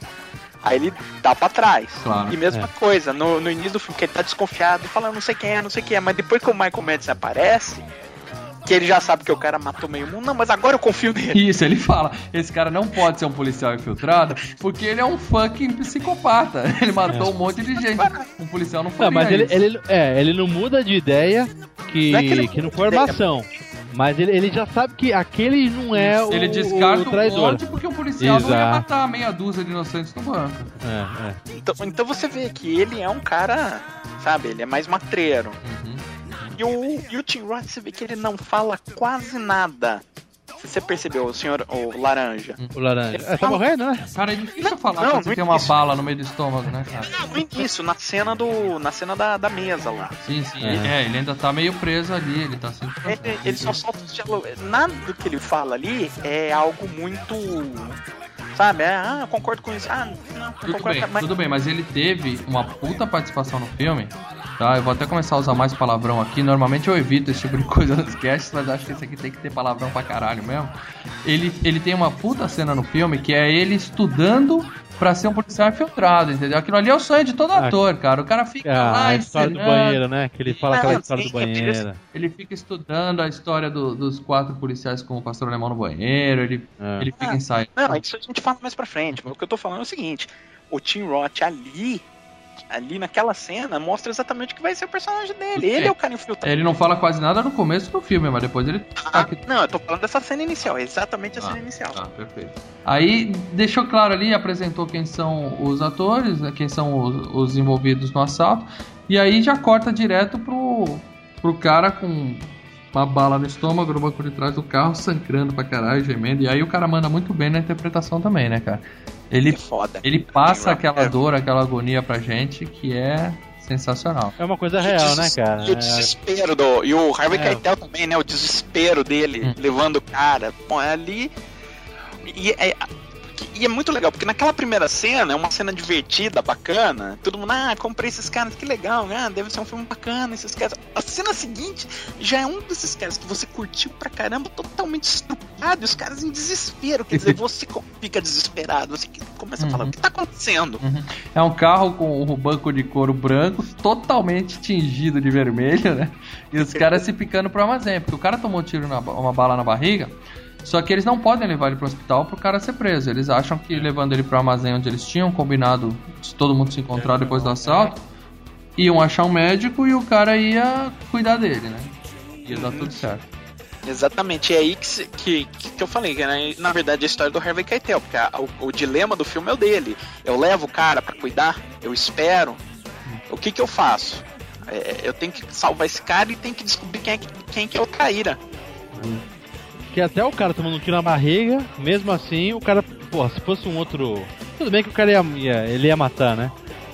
aí ele dá pra trás. Claro, e mesma coisa, no, no início do filme, que ele tá desconfiado, fala, não sei quem é, não sei quem é, mas depois que o Michael Madison aparece, que ele já sabe que o cara matou meio mundo, não, mas agora eu confio nele. Isso, ele fala, esse cara não pode ser um policial infiltrado porque ele é um fucking psicopata. Ele matou um monte de gente. Um policial não Não, faria mas ele, isso. ele, é, ele não muda de ideia que, Não é que ele que não foi armação. Mas ele, ele já sabe que aquele não é o, Ele descarta o o traidor. monte porque o policial não ia Exato. matar meia dúzia de inocentes no banco. É, é. Então, então você vê que ele é um cara, sabe, ele é mais matreiro. E o, e o Tim Roth, você vê que ele não fala quase nada. se você percebeu, o senhor, o laranja. O laranja. É, tá morrendo, né? Cara, é difícil falar não, quando você no tem uma bala no meio do estômago, né, cara? No início, na cena do. Na cena da, da mesa lá. Sim, sim. É. ele ainda tá meio preso ali, ele tá sempre. Ele, ele só solta os diálogos. Nada do que ele fala ali é algo muito. Sabe? É, ah, concordo com isso. Ah, não, Tudo concordo bem, com mas... tudo bem, mas ele teve uma puta participação no filme. Tá, eu vou até começar a usar mais palavrão aqui. Normalmente eu evito esse tipo de coisa nos casts, mas acho que esse aqui tem que ter palavrão pra caralho mesmo. Ele, ele tem uma puta cena no filme que é ele estudando pra ser um policial infiltrado, entendeu? Aquilo ali é o sonho de todo Ah, ator, cara. O cara fica Ah, lá a história do banheiro, né? Que ele fala aquela história do é banheiro. Ele fica estudando a história do- dos quatro policiais com o pastor alemão no banheiro, ele, É. ele fica Ah, ensaiando. Não, isso a gente fala mais pra frente. Mas o que eu tô falando é o seguinte: o Tim Roth ali. Ali naquela cena mostra exatamente o que vai ser o personagem dele. Ele é o cara infiltrado. Ele não fala quase nada no começo do filme, mas depois ele Ah, não, eu tô falando dessa cena inicial, é exatamente a Ah, cena inicial. Tá, perfeito. Aí deixou claro ali, apresentou quem são os atores, né, quem são os, os envolvidos no assalto, e aí já corta direto pro, pro cara com uma bala no estômago no banco de trás do carro, sangrando pra caralho, gemendo. E aí o cara manda muito bem na interpretação também, né, cara? Ele, É foda. ele passa É. aquela dor, aquela agonia pra gente que é sensacional. É uma coisa real, né, cara? E o desespero do. E o Harvey É. Keitel também, né? O desespero dele Hum. levando o cara. Bom, é ali. E é, e é muito legal, porque naquela primeira cena é uma cena divertida, bacana. Todo mundo, ah, comprei esses caras, que legal, ah, deve ser um filme bacana, esses caras. A cena seguinte já é um desses caras que você curtiu pra caramba, totalmente estrupiado, e os caras em desespero. Quer dizer, você fica desesperado, você começa a falar, Uhum. o que tá acontecendo? É um carro com o banco de couro branco, totalmente tingido de vermelho, né? E os caras se picando pro armazém, porque o cara tomou um tiro, na, uma bala na barriga, só que eles não podem levar ele pro hospital pro cara ser preso. Eles acham que levando ele pro armazém onde eles tinham combinado de todo mundo se encontrar depois do assalto, iam achar um médico e o cara ia cuidar dele, né? Ia dar tudo certo. Exatamente, é aí que, se- que, que, eu falei, que né, na verdade é a história do Harvey Keitel, porque a- o, o dilema do filme é o dele. Eu levo o cara pra cuidar, eu espero. O que que eu faço? É, eu tenho que salvar esse cara e tenho que descobrir quem é, que- quem que é o traíra. Que até o cara tomando um tiro na barriga, mesmo assim, o cara, porra, se fosse um outro. Tudo bem que o cara ia, ia- ele ia matar, né?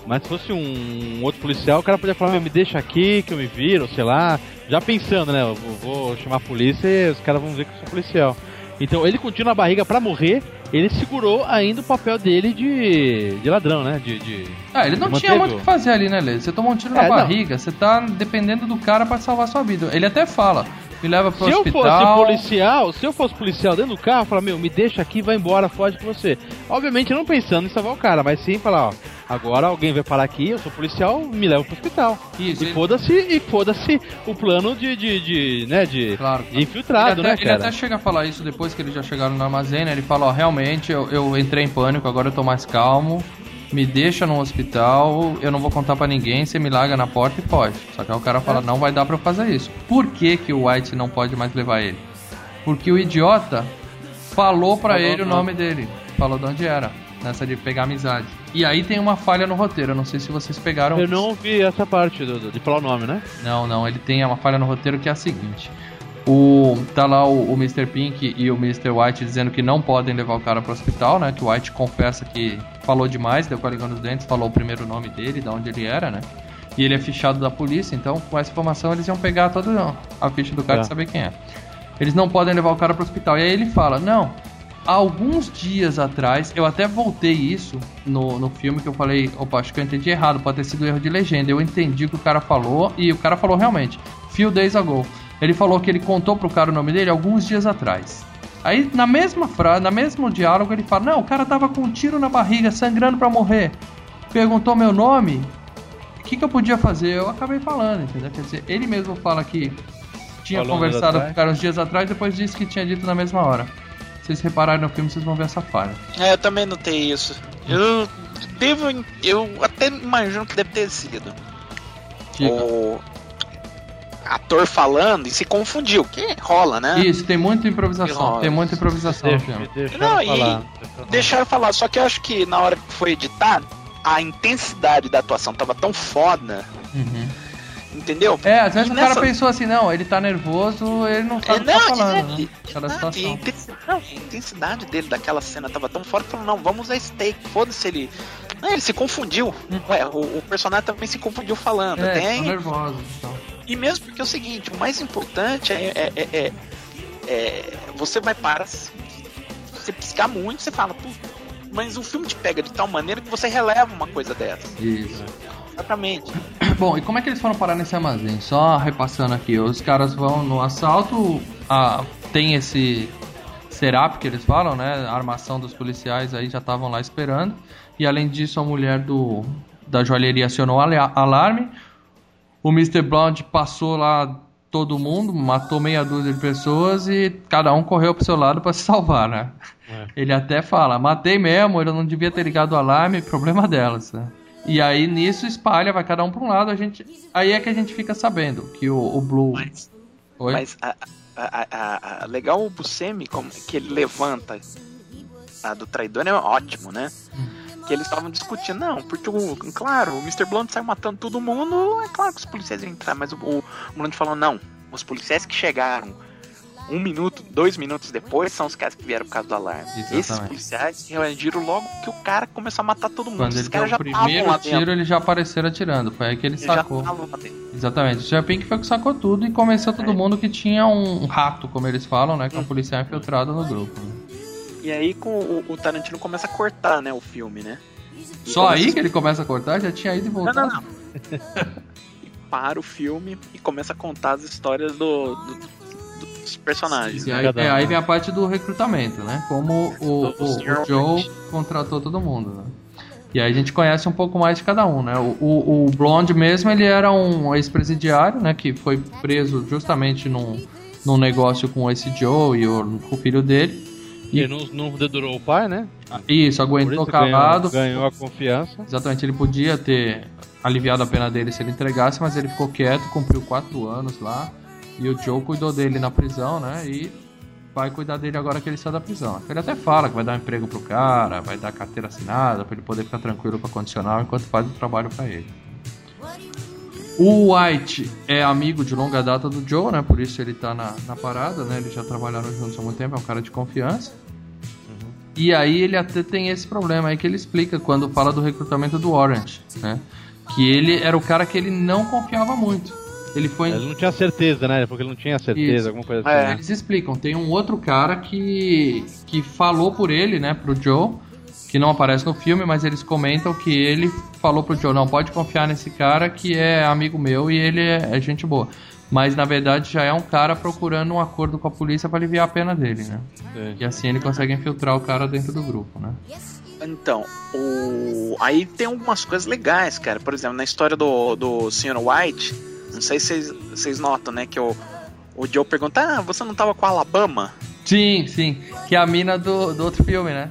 Mas se fosse um, outro policial, o cara podia falar, me deixa aqui, que eu me viro, sei lá. Já pensando, né? Eu vou, chamar a polícia e os caras vão ver que eu sou policial. Então ele continua na barriga pra morrer, ele segurou ainda o papel dele de, de ladrão, né? De, de... Ah, ele não Ele tinha muito o que fazer ali, né, Lê? Você tomou um tiro na É, não. barriga, você tá dependendo do cara pra salvar sua vida. Ele até fala, me leva pro Se eu hospital. fosse policial, se eu fosse policial dentro do carro, eu falar, meu, me deixa aqui, vai embora, foge com você. Obviamente não pensando em salvar o cara, mas sim falar, ó, agora alguém vai parar aqui, eu sou policial, me leva pro hospital. Isso, e ele- foda-se, e foda-se o plano de, de, de né, de, Claro, de claro. infiltrado, ele, né, até, ele cara? até chega a falar isso depois que eles já chegaram no armazém, né? Ele fala, ó, realmente, eu, eu entrei em pânico, agora eu tô mais calmo. Me deixa no hospital, eu não vou contar pra ninguém, você me larga na porta e foge. Só que aí o cara fala, não vai dar pra eu fazer isso. Por que, que o White não pode mais levar ele? Porque o idiota falou pra Falou ele o nome dele. Falou de onde era. Nessa de pegar amizade. E aí tem uma falha no roteiro, eu não sei se vocês pegaram. Eu não vi essa parte do, do- de falar o nome, né? Não, não, ele tem uma falha no roteiro que é a seguinte. O, tá lá o, o Mr. Pink e o Mr. White dizendo que não podem levar o cara pro hospital, né? Que o White confessa que falou demais, deu com a língua nos dentes, falou o primeiro nome dele, de onde ele era, né? E ele é fichado da polícia, então com essa informação eles iam pegar toda a ficha do cara Tá. e saber quem é. Eles não podem levar o cara pro hospital. E aí ele fala: Não, há alguns dias atrás, eu até voltei isso no, no filme que eu falei: Opa, acho que eu entendi errado, pode ter sido erro de legenda. Eu entendi o que o cara falou e o cara falou realmente: Few days ago. Ele falou que ele contou pro cara o nome dele alguns dias atrás. Aí, na mesma frase, na mesmo diálogo, ele fala: Não, o cara tava com um tiro na barriga, sangrando pra morrer. Perguntou meu nome. O que, que eu podia fazer? Eu acabei falando, entendeu? Quer dizer, ele mesmo fala que tinha Falou conversado com o cara uns dias atrás, depois disse que tinha dito na mesma hora. Se vocês repararem no filme, vocês vão ver essa falha. É, eu também notei isso. Eu devo. Eu até imagino que deve ter sido. Diga. O ator falando e se confundiu, que rola, né? Isso, tem muita improvisação. Tem muita improvisação no Deixa, filme. deixa Não, eu e- falar. Deixaram eu falar, só que eu acho que na hora que foi editar, a intensidade da atuação tava tão foda Uhum. Entendeu? É, às vezes E o cara nessa- pensou assim, não, ele tá nervoso, ele não sabe o que tá falando, é, né? Cada não, e a situação. intensidade, a intensidade dele daquela cena tava tão forte, falou, não, vamos usar steak, foda-se ele. Não, ele se confundiu. Ué, o, o personagem também se confundiu falando. É, Tem- tô nervoso. Então. E mesmo porque é o seguinte, o mais importante é, é, é- é- é- você vai para se você piscar muito, você fala, "Pô, mas o filme te pega de tal maneira que você releva uma coisa dessa. Isso. Exatamente. Bom, e como é que eles foram parar nesse armazém? Só repassando aqui, os caras vão no assalto, ah, tem esse serap que eles falam, né? A armação dos policiais aí já estavam lá esperando. E além disso, a mulher do da joalheria acionou alarme. O Mr. Blonde passou lá todo mundo, matou meia dúzia de pessoas e cada um correu pro seu lado para se salvar, né? Ele até fala, matei mesmo, eu não devia ter ligado o alarme, problema delas, né? E aí nisso espalha, vai cada um para um lado, a gente, aí é que a gente fica sabendo que o, o Blue, Mas, Oi? mas a, a, a- a- legal o Buscemi, como que ele levanta a do traidor é ótimo, né? Que eles estavam discutindo, não, porque o. Claro, o Mr. Blunt saiu matando todo mundo, é claro que os policiais iam entrar, mas o, o Blunt falou, não, os policiais que chegaram um minuto, dois minutos depois são os caras que vieram por causa do alarme. Exatamente. Esses policiais reagiram logo que o cara começou a matar todo mundo. quando Esses ele deu caras o primeiro tiro, eles já apareceram atirando, foi aí que ele sacou. Exatamente, o. Pink foi que sacou tudo e convenceu todo mundo que tinha um rato, como eles falam, né, que é um policial infiltrado no grupo. né? E aí com o, o Tarantino começa a cortar, né, o filme, né? E Só começa aí a- que ele começa a cortar, já tinha ido e Não, voltado. não, não. e para o filme e começa a contar as histórias do, do- do- dos personagens. E né? aí, é, aí vem a parte do recrutamento, né? Como o, o- o Joe contratou todo mundo, né? E aí a gente conhece um pouco mais de cada um, né? O, o, o Blonde mesmo, ele era um ex-presidiário, né? Que foi preso justamente num, num negócio com esse Joe e o, o filho dele. E- Ele não, não dedurou o pai, né? Isso, Por aguentou isso calado. Ganhou, ganhou a confiança. Exatamente, ele podia ter aliviado a pena dele se ele entregasse, mas ele ficou quieto, cumpriu quatro anos lá. E o Joe cuidou dele na prisão, né? E vai cuidar dele agora que ele saiu da prisão. Ele até fala que vai dar um emprego pro cara, vai dar carteira assinada, pra ele poder ficar tranquilo com a condicional enquanto faz o trabalho pra ele. O White é amigo de longa data do Joe, né? Por isso ele tá na, na parada, né? Eles já trabalharam juntos há muito tempo, é um cara de confiança. E aí ele até tem esse problema aí que ele explica quando fala do recrutamento do Orange, né? Que ele era o cara que ele não confiava muito. Ele foi. Ele não tinha certeza, né? Porque ele não tinha certeza, Isso. alguma coisa assim. É. Eles explicam, tem um outro cara que, que falou por ele, né, pro Joe, que não aparece no filme, mas eles comentam que ele falou pro Joe, não, pode confiar nesse cara que é amigo meu e ele é, é gente boa. Mas na verdade já é um cara procurando um acordo com a polícia pra aliviar a pena dele, né? Sim. E assim ele consegue infiltrar o cara dentro do grupo, né? Então, o... aí tem algumas coisas legais, cara. Por exemplo, na história do, do Sr. White, não sei se vocês- vocês notam, né, que o, o Joe pergunta, ah, você não tava com a Alabama? Sim, sim. Que é a mina do, do outro filme, né?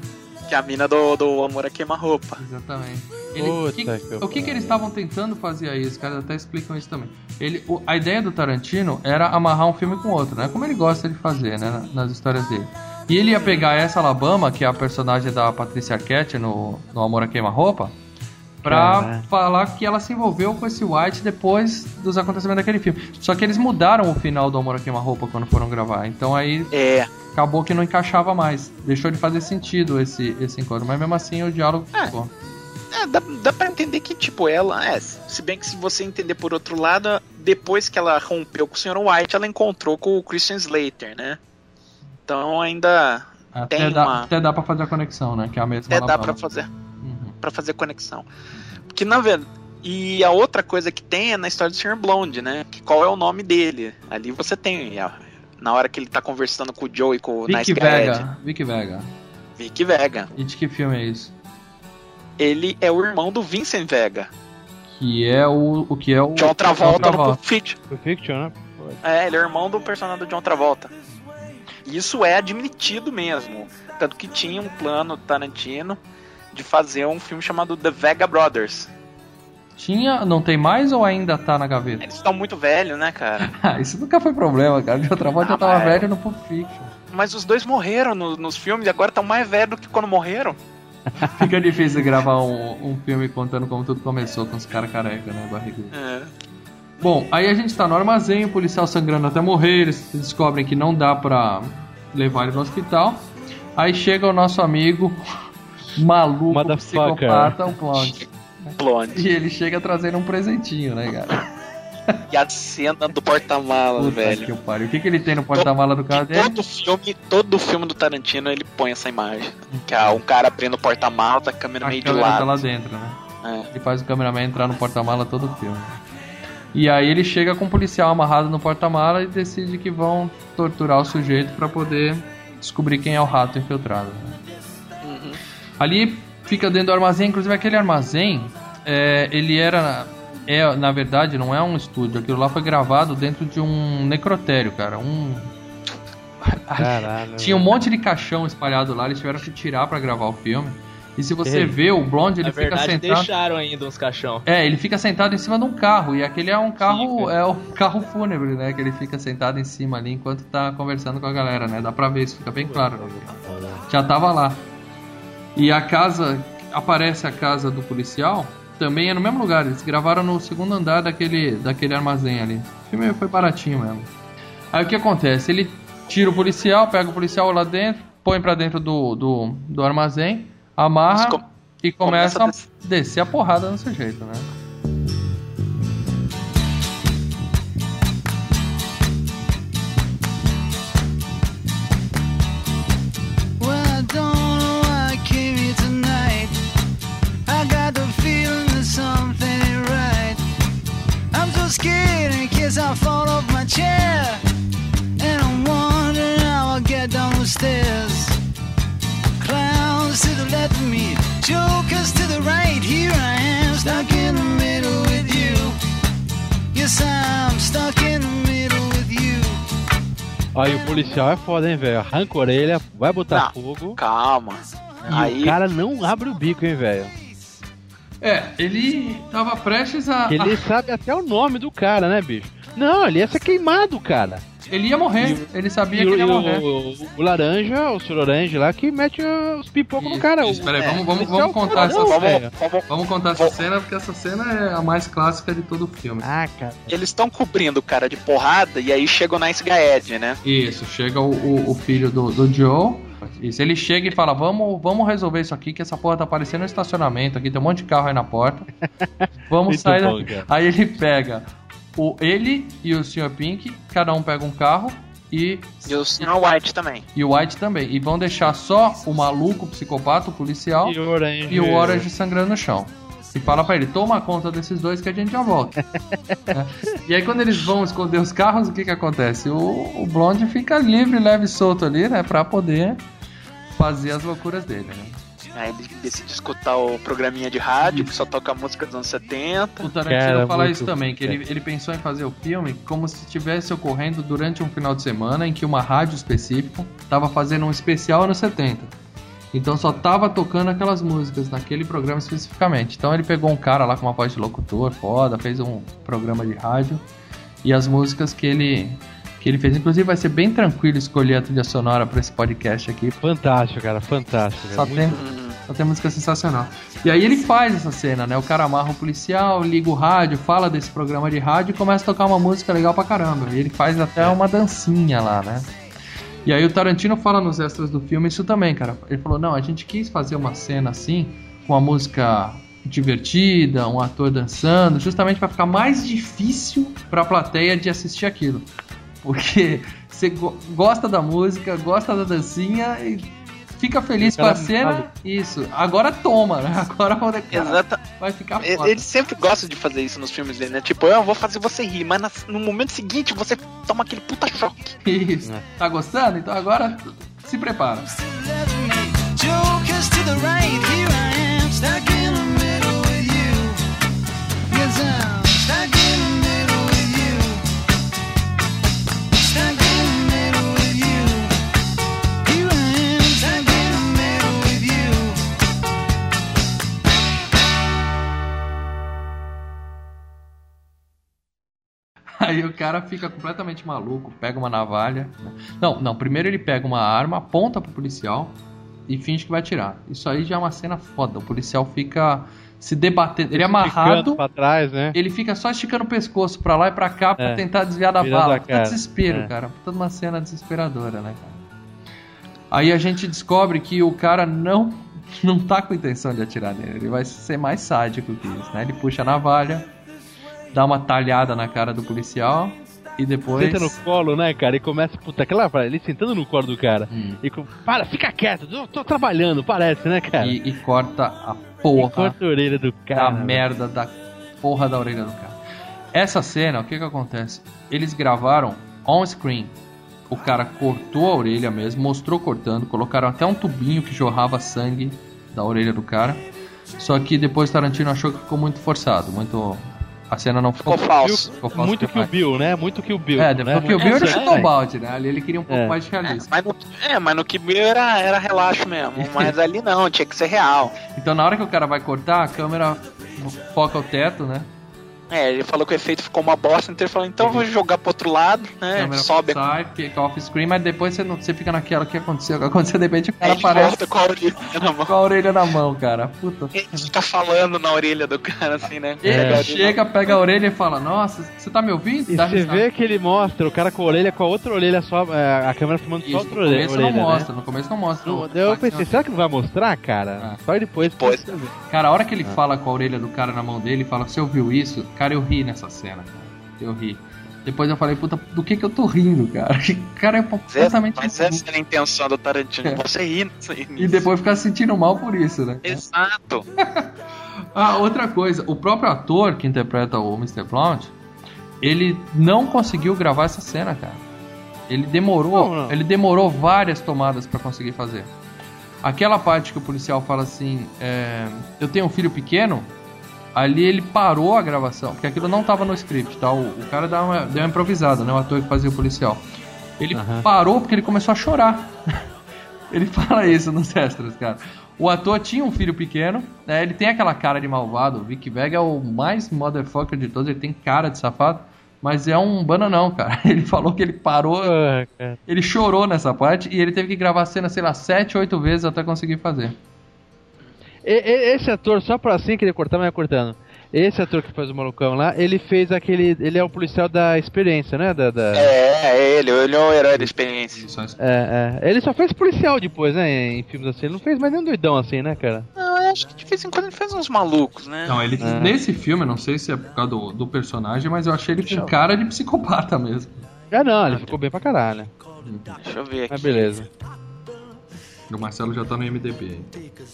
Que é a mina do, do Amor a Queima-Roupa. Exatamente. Ele- Puta que- que o que, que eles estavam tentando fazer aí? Os caras até explicam isso também. Ele, o- a ideia do Tarantino era amarrar um filme com outro, né? Como ele gosta de fazer, né? na- Nas histórias dele. E ele ia pegar essa Alabama, que é a personagem da Patricia Arquette no, no Amor a Queima-Roupa, pra falar que ela se envolveu com esse White depois dos acontecimentos daquele filme. Só que eles mudaram o final do Amor a Queima-Roupa quando foram gravar. Então aí É, acabou que não encaixava mais. Deixou de fazer sentido esse, esse encontro. Mas mesmo assim o diálogo É. ficou. é dá, dá pra entender que, tipo, ela, é, se bem que se você entender por outro lado, depois que ela rompeu com o Sr. White, ela encontrou com o Christian Slater, né? Então ainda Até Tem dá, uma- até dá pra fazer a conexão, né? Que é a mesma até dá pra fazer. Uhum. para fazer conexão. Porque na verdade. E a outra coisa que tem é na história do Sr. Blonde, né? Que qual é o nome dele? Ali você tem. a- Na hora que ele tá conversando com o Joe e com o Vic Nice Guy Vega. Ed, Vic Vega. Vic Vega. E de que filme é isso? Ele é o irmão do Vincent Vega. Que é o, o que é o. John Travolta, John no Pulp Fiction. Pulp Fiction, né? É, ele é o irmão do personagem do John Travolta. Isso é admitido mesmo. Tanto que tinha um plano Tarantino de fazer um filme chamado The Vega Brothers. Tinha. Não tem mais ou ainda tá na gaveta? Eles estão muito velhos, né, cara? Ah, isso nunca foi problema, cara. De outra volta já Ah, tava mas- velho no Pulp Fiction. Mas os dois morreram no- nos filmes e agora estão mais velhos do que quando morreram. Fica difícil gravar um, um filme contando como tudo começou com os caras careca, né? Barrigudo. É. Bom, aí a gente tá no armazém, o policial sangrando até morrer, eles descobrem que não dá pra levar ele no hospital. Aí chega o nosso amigo maluco, psicopata, o Blonde. Blonde. E ele chega trazendo um presentinho, né, cara? E a cena do porta-mala, velho. que o. O que, que ele tem no porta-mala do carro dele? Todo filme, todo filme do Tarantino ele põe essa imagem. Que é um cara abrindo o porta-mala, a câmera A meio de câmera tá lado. lá dentro, né? É. Ele faz o cameraman entrar no porta-mala todo o filme. E aí ele chega com um policial amarrado no porta-mala e decide que vão torturar o sujeito pra poder descobrir quem é o rato infiltrado. né? Uhum. Ali fica dentro do armazém, inclusive aquele armazém, é, ele era, é, na verdade, não é um estúdio, aquilo lá foi gravado dentro de um necrotério, cara, um... Caralho. Tinha um monte de caixão espalhado lá, eles tiveram que tirar pra gravar o filme. E se você Ei. vê o Blonde, ele Na fica verdade, sentado... deixaram ainda uns caixão. É, ele fica sentado em cima de um carro, e aquele é um carro, Fica. é o carro fúnebre, né? Que ele fica sentado em cima ali enquanto tá conversando com a galera, né? Dá pra ver, isso fica bem claro. né? Já tava lá. E a casa, aparece a casa do policial, também é no mesmo lugar, eles gravaram no segundo andar daquele, daquele armazém ali. O filme foi baratinho mesmo. Aí o que acontece? Ele tira o policial, pega o policial lá dentro, põe pra dentro do, do, do armazém, amarra com- e começa, começa a descer a porrada no sujeito, né? Stairs. Clowns to the left of me, jokers to the right. Here I am, stuck in the middle with you. Yes, I'm stuck in the middle with you. Aí o policial é foda, hein, velho? Arranca a orelha, vai botar Não. fogo. Calma. E Aí, o cara não abre o bico, hein, velho? É, ele tava prestes a. Ele sabe até o nome do cara, né, bicho? Não, ele ia ser queimado, cara. Ele ia morrer, ele sabia E que ele ia e o- morrer. o- o laranja, o senhor laranja lá, que mete os pipocos no cara. isso, peraí, vamos- vamos- é contar essa não, cena. vamos, contar essa cena, porque essa cena é a mais clássica de todo o filme. Ah, cara. eles estão cobrindo o cara de porrada e aí chega o Nice Guy Ed, né? Isso, chega o, o, o filho do, do Joe. Isso, ele chega e fala: vamos, vamos resolver isso aqui, que essa porra tá parecendo um estacionamento aqui, tem um monte de carro aí na porta. Vamos sair bom, daqui. cara. Aí ele pega o, ele e o Sr. Pink, cada um pega um carro e, E o Sr. White também. e o White também. E vão deixar só o maluco, o psicopata, o policial E o orange. e o Orange sangrando no chão. E fala pra ele, toma conta desses dois que a gente já volta. Né? E aí quando eles vão esconder os carros, o que que acontece? O, o Blonde fica livre, leve e solto ali, né? Pra poder fazer as loucuras dele, né? Aí ele decide escutar o programinha de rádio, que só toca música dos anos 70. O Tarantino Cara, fala muito isso também, que ele, ele pensou em fazer o filme como se estivesse ocorrendo durante um final de semana em que uma rádio específica estava fazendo um especial anos 70. Então só tava tocando aquelas músicas naquele programa especificamente. Então ele pegou um cara lá com uma voz de locutor foda, fez um programa de rádio e as músicas que ele que ele fez. Inclusive vai ser bem tranquilo escolher a trilha sonora para esse podcast aqui, Fantástico, cara, fantástico. só Cara. tem, Hum, só tem música sensacional. E aí ele faz essa cena, né? O cara amarra o policial, liga o rádio, fala desse programa de rádio e começa a tocar uma música legal pra caramba. E ele faz até uma dancinha lá, né? E aí o Tarantino fala nos extras do filme isso também, cara. Ele falou: não, a gente quis fazer uma cena assim, com uma música divertida, um ator dançando, justamente pra ficar mais difícil pra plateia de assistir aquilo. Porque você go- gosta da música, gosta da dancinha e fica feliz com a cena. sabe. Isso. Agora toma, né? Agora o cara Exata. vai ficar foda. ele sempre gosta de fazer isso nos filmes dele, né? Tipo, eu vou fazer você rir, mas no momento seguinte você toma aquele puta choque. Isso. É. Tá gostando? Então agora se prepara. jokers to the right. Here I Aí o cara fica completamente maluco, pega uma navalha. né? Não, não, primeiro ele pega uma arma, aponta pro policial e finge que vai atirar. Isso aí já é uma cena foda. O policial fica se debatendo. Ele é amarrado, pra trás, né? ele fica só esticando o pescoço pra lá e pra cá pra É. tentar desviar da bala. Puta desespero, É. cara. Puta uma cena desesperadora, né, cara? Aí a gente descobre que o cara não, não tá com intenção de atirar nele. Ele vai ser mais sádico que isso, né? Ele puxa a navalha, dá uma talhada na cara do policial e depois. Senta no colo, né, cara? E começa, puta, aquela ele sentando no colo do cara. Hum. E com, para, fica quieto, tô, tô trabalhando, parece, né, cara? E, e corta a E porra corta a orelha do cara. da merda da porra da orelha do cara. Essa cena, o que que acontece? Eles gravaram on screen. O cara cortou a orelha mesmo, mostrou cortando, colocaram até um tubinho que jorrava sangue da orelha do cara. Só que depois Tarantino achou que ficou muito forçado, muito a cena não ficou, Ficou falso. ficou falso Muito que o. Bill, né? Muito que o Bill. É, né? depois que o Bill ele É, chutou é. o balde, né? Ali ele queria um pouco É. mais de realismo. Mas no, é, mas no Kill Bill era, era relaxo mesmo. Mas ali não, tinha que ser real. Então na hora que o cara vai cortar, a câmera foca o teto, né? É, ele falou que o efeito ficou uma bosta, então ele falou, então eu vou jogar pro outro lado, A né? câmera Sobe a sai, fica off-screen, mas depois você, não, você fica naquela, que aconteceu? O que aconteceu? De repente o cara ele aparece volta com a orelha na mão. com a orelha na mão, cara. Puta. Ele fica falando na orelha do cara, assim, né? Ele a orelha. chega, pega a orelha e fala, nossa, você tá me ouvindo? E Dá você vê que ele mostra o cara com a orelha, com a outra orelha só, é, a câmera filmando só Isso, outra no orelha. começo não orelha, né? mostra, no começo não mostra. Não, eu mas- pensei, será que não vai mostrar, cara? Ah. Só depois. Ver. Cara, a hora que ele fala com a orelha do cara na mão dele e fala, você ouviu isso? Cara, eu ri nessa cena, cara. Eu ri. Depois eu falei, puta, do que que eu tô rindo, cara? Que cara é essa- completamente... Mas essa era a intenção do Tarantino, você rir. E depois ficar se sentindo mal por isso, né? Exato. Ah, outra coisa, o próprio ator que interpreta o Mr. Blount, ele não conseguiu gravar essa cena, cara. Ele demorou, Não, não. ele demorou várias tomadas pra conseguir fazer. Aquela parte que o policial fala assim, é, eu tenho um filho pequeno, ali ele parou a gravação, porque aquilo não tava no script, tá? O, o cara deu uma, deu uma improvisada, né? O ator que fazia o policial. Ele Aham. parou porque ele começou a chorar. Ele fala isso nos extras, cara. O ator tinha um filho pequeno, né? Ele tem aquela cara de malvado. O Vic Vega é o mais motherfucker de todos. Ele tem cara de safado, mas é um bananão, cara. Ele falou que ele parou, Ah, ele chorou nessa parte e ele teve que gravar a cena, sei lá, sete, oito vezes até conseguir fazer. E- e- esse ator, só pra assim querer cortar, mas vai cortando. Esse ator que faz o malucão lá, ele fez aquele. Ele é o policial da experiência, né? Da, da- É, é ele, ele é o herói da experiência. É, é. Ele só fez policial depois, né? Em filmes assim. Ele não fez mais nenhum doidão assim, né, cara? Não, eu acho que de vez em quando ele faz uns malucos, né? Não, ele É. nesse filme, eu não sei se é por causa do, do personagem, mas eu achei ele com cara de psicopata mesmo. Ah, não, ele ficou bem pra caralho. Deixa eu ver Mas aqui. beleza. O Marcelo já tá no MDB.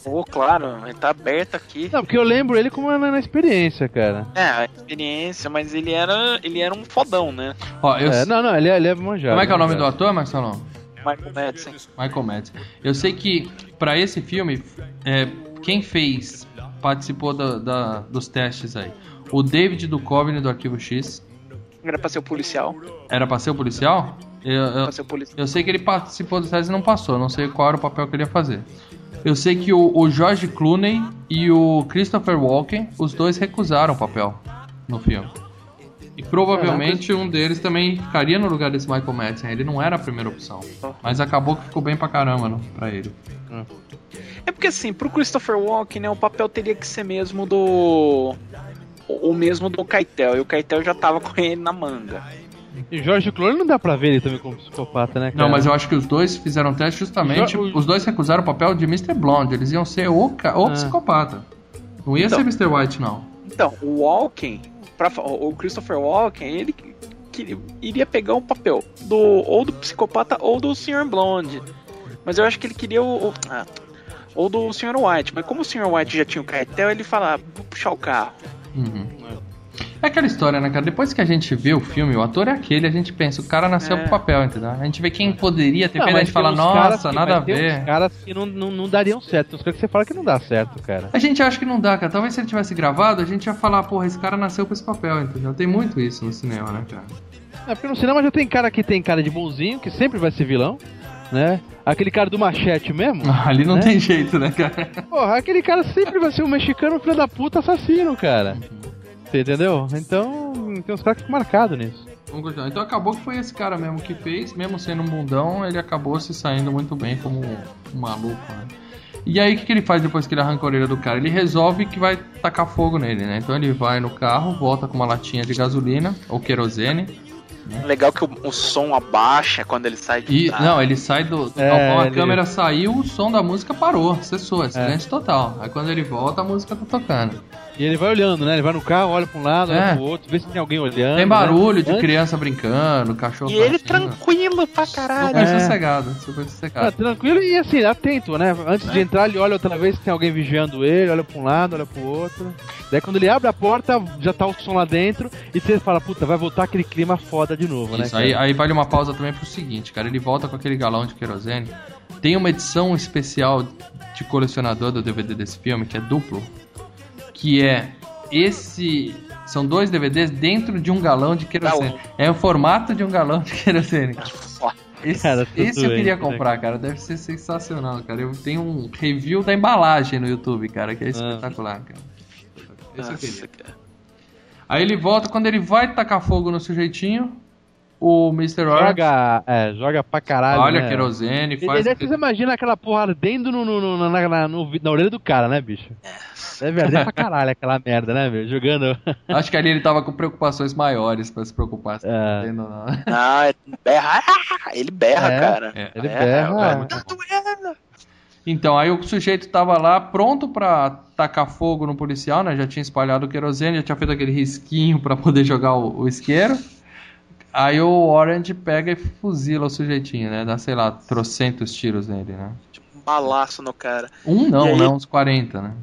Pô, claro, ele tá aberto aqui. Não, porque eu lembro ele como na, na experiência, cara. É, a experiência, mas ele era, ele era um fodão, né? Ó, eu, É, não, não, ele é, ele é manjado. como é que é o nome do manjado. ator, Marcelo? Michael Madsen. Michael Madsen. Eu sei que pra esse filme, é, quem fez, participou da- da- dos testes aí. O David Duchovny do Arquivo X. Era pra ser o policial. Era pra ser o policial? Eu, eu- Pra ser o policial. eu sei que ele participou dos testes e não passou. Não sei qual era o papel que ele ia fazer. Eu sei que o, o George Clooney e o Christopher Walken, os dois recusaram o papel no filme. E provavelmente um deles também ficaria no lugar desse Michael Madsen. Ele não era a primeira opção. Mas acabou que ficou bem pra caramba não, pra ele. É porque assim, pro Christopher Walken, né, o papel teria que ser mesmo do. O mesmo do Keitel. E o Keitel já tava com ele na manga. E Jorge Clooney não dá pra ver ele também como psicopata, né, cara? Não, mas eu acho que os dois fizeram teste justamente. Jo- Os dois recusaram o papel de Mr. Blonde. Eles iam ser o, ca- o Ah. psicopata. Não ia Então. ser Mr. White, não. Então, o Walken, pra, o Christopher Walken, ele que, iria pegar o papel do ou do psicopata ou do Sr. Blonde. Mas eu acho que ele queria o. o- ah, ou do Sr. White. Mas como o Sr. White já tinha o cartel, ele fala, ah, vou puxar o carro. Uhum. É aquela história, né, cara? Depois que a gente vê o filme, o ator é aquele, a gente pensa, o cara nasceu É. pro papel, entendeu? A gente vê quem poderia ter Não, feito, a gente fala, nossa, que- nada a ver. uns caras que não, não, não dariam certo. Uns caras que você fala que não dá certo, cara. A gente acha que não dá, cara. Talvez se ele tivesse gravado, a gente ia falar, porra, esse cara nasceu pra esse papel, entendeu? Tem muito isso no cinema, né, cara? É porque no cinema já tem cara que tem cara de bonzinho, que sempre vai ser vilão, né? Aquele cara do machete mesmo. Ali não Né? tem jeito, né, cara? Porra, aquele cara sempre vai ser um mexicano filho da puta assassino, cara. Você entendeu? Então, tem uns caras que ficam marcados nisso. Então acabou que foi esse cara mesmo que fez, mesmo sendo um bundão, ele acabou se saindo muito bem como um maluco, né? E aí o que, que ele faz depois que ele arranca a orelha do cara? Ele resolve que vai tacar fogo nele, né? Então ele vai no carro, volta com uma latinha de gasolina ou querosene. Legal que o, o som abaixa quando ele sai de E, não, ele sai do, É, a ele- câmera saiu, o som da música parou, cessou, é silêncio total. Aí quando ele volta, a música tá tocando. E ele vai olhando, né? Ele vai no carro, olha pra um lado, É. olha pro outro, vê se tem alguém olhando. Tem barulho de né? criança brincando, cachorro E ele tranquilo pra caralho. Super É. sossegado, super Ah, sossegado. tranquilo e assim, atento, né? Antes de entrar, ele olha outra vez se tem alguém vigiando ele, olha pra um lado, olha pro outro. Daí quando ele abre a porta, já tá o som lá dentro, e você fala, puta, vai voltar aquele clima foda de novo, né? Isso, cara? aí, aí vale uma pausa também pro seguinte, cara. Ele volta com aquele galão de querosene. Tem uma edição especial de colecionador do DVD desse filme, que é duplo. Que é esse. São dois DVDs dentro de um galão de querosene. É o formato de um galão de querosene. Esse, Cara, esse eu queria né? comprar, cara. Deve ser sensacional, cara. Eu tenho um review da embalagem no YouTube, cara, que é espetacular, cara. Esse eu queria. Nossa, cara. Aí ele volta, quando ele vai tacar fogo no sujeitinho, o Mr. Orange Joga, é, joga pra caralho. olha né? querosene, E faz. daí você imagina aquela porra ardendo no, no, no- na, na, no na orelha do cara, né, bicho? Deve arder pra caralho aquela merda, né, meu? Jogando. Acho que ali ele tava com preocupações maiores pra se preocupar. Se tá É. entendendo ou não. Não, é berra. Ele berra, É, cara. é, ele É, berra. é, tá doendo. Então, aí o sujeito tava lá pronto pra tacar fogo no policial, né? Já tinha espalhado o querosene, já tinha feito aquele risquinho pra poder jogar o, o isqueiro. Aí o Orange pega e fuzila o sujeitinho, né? Dá, sei lá, trocentos tiros nele, né? Um balaço no cara. Um não, aí- né? Uns 40, né?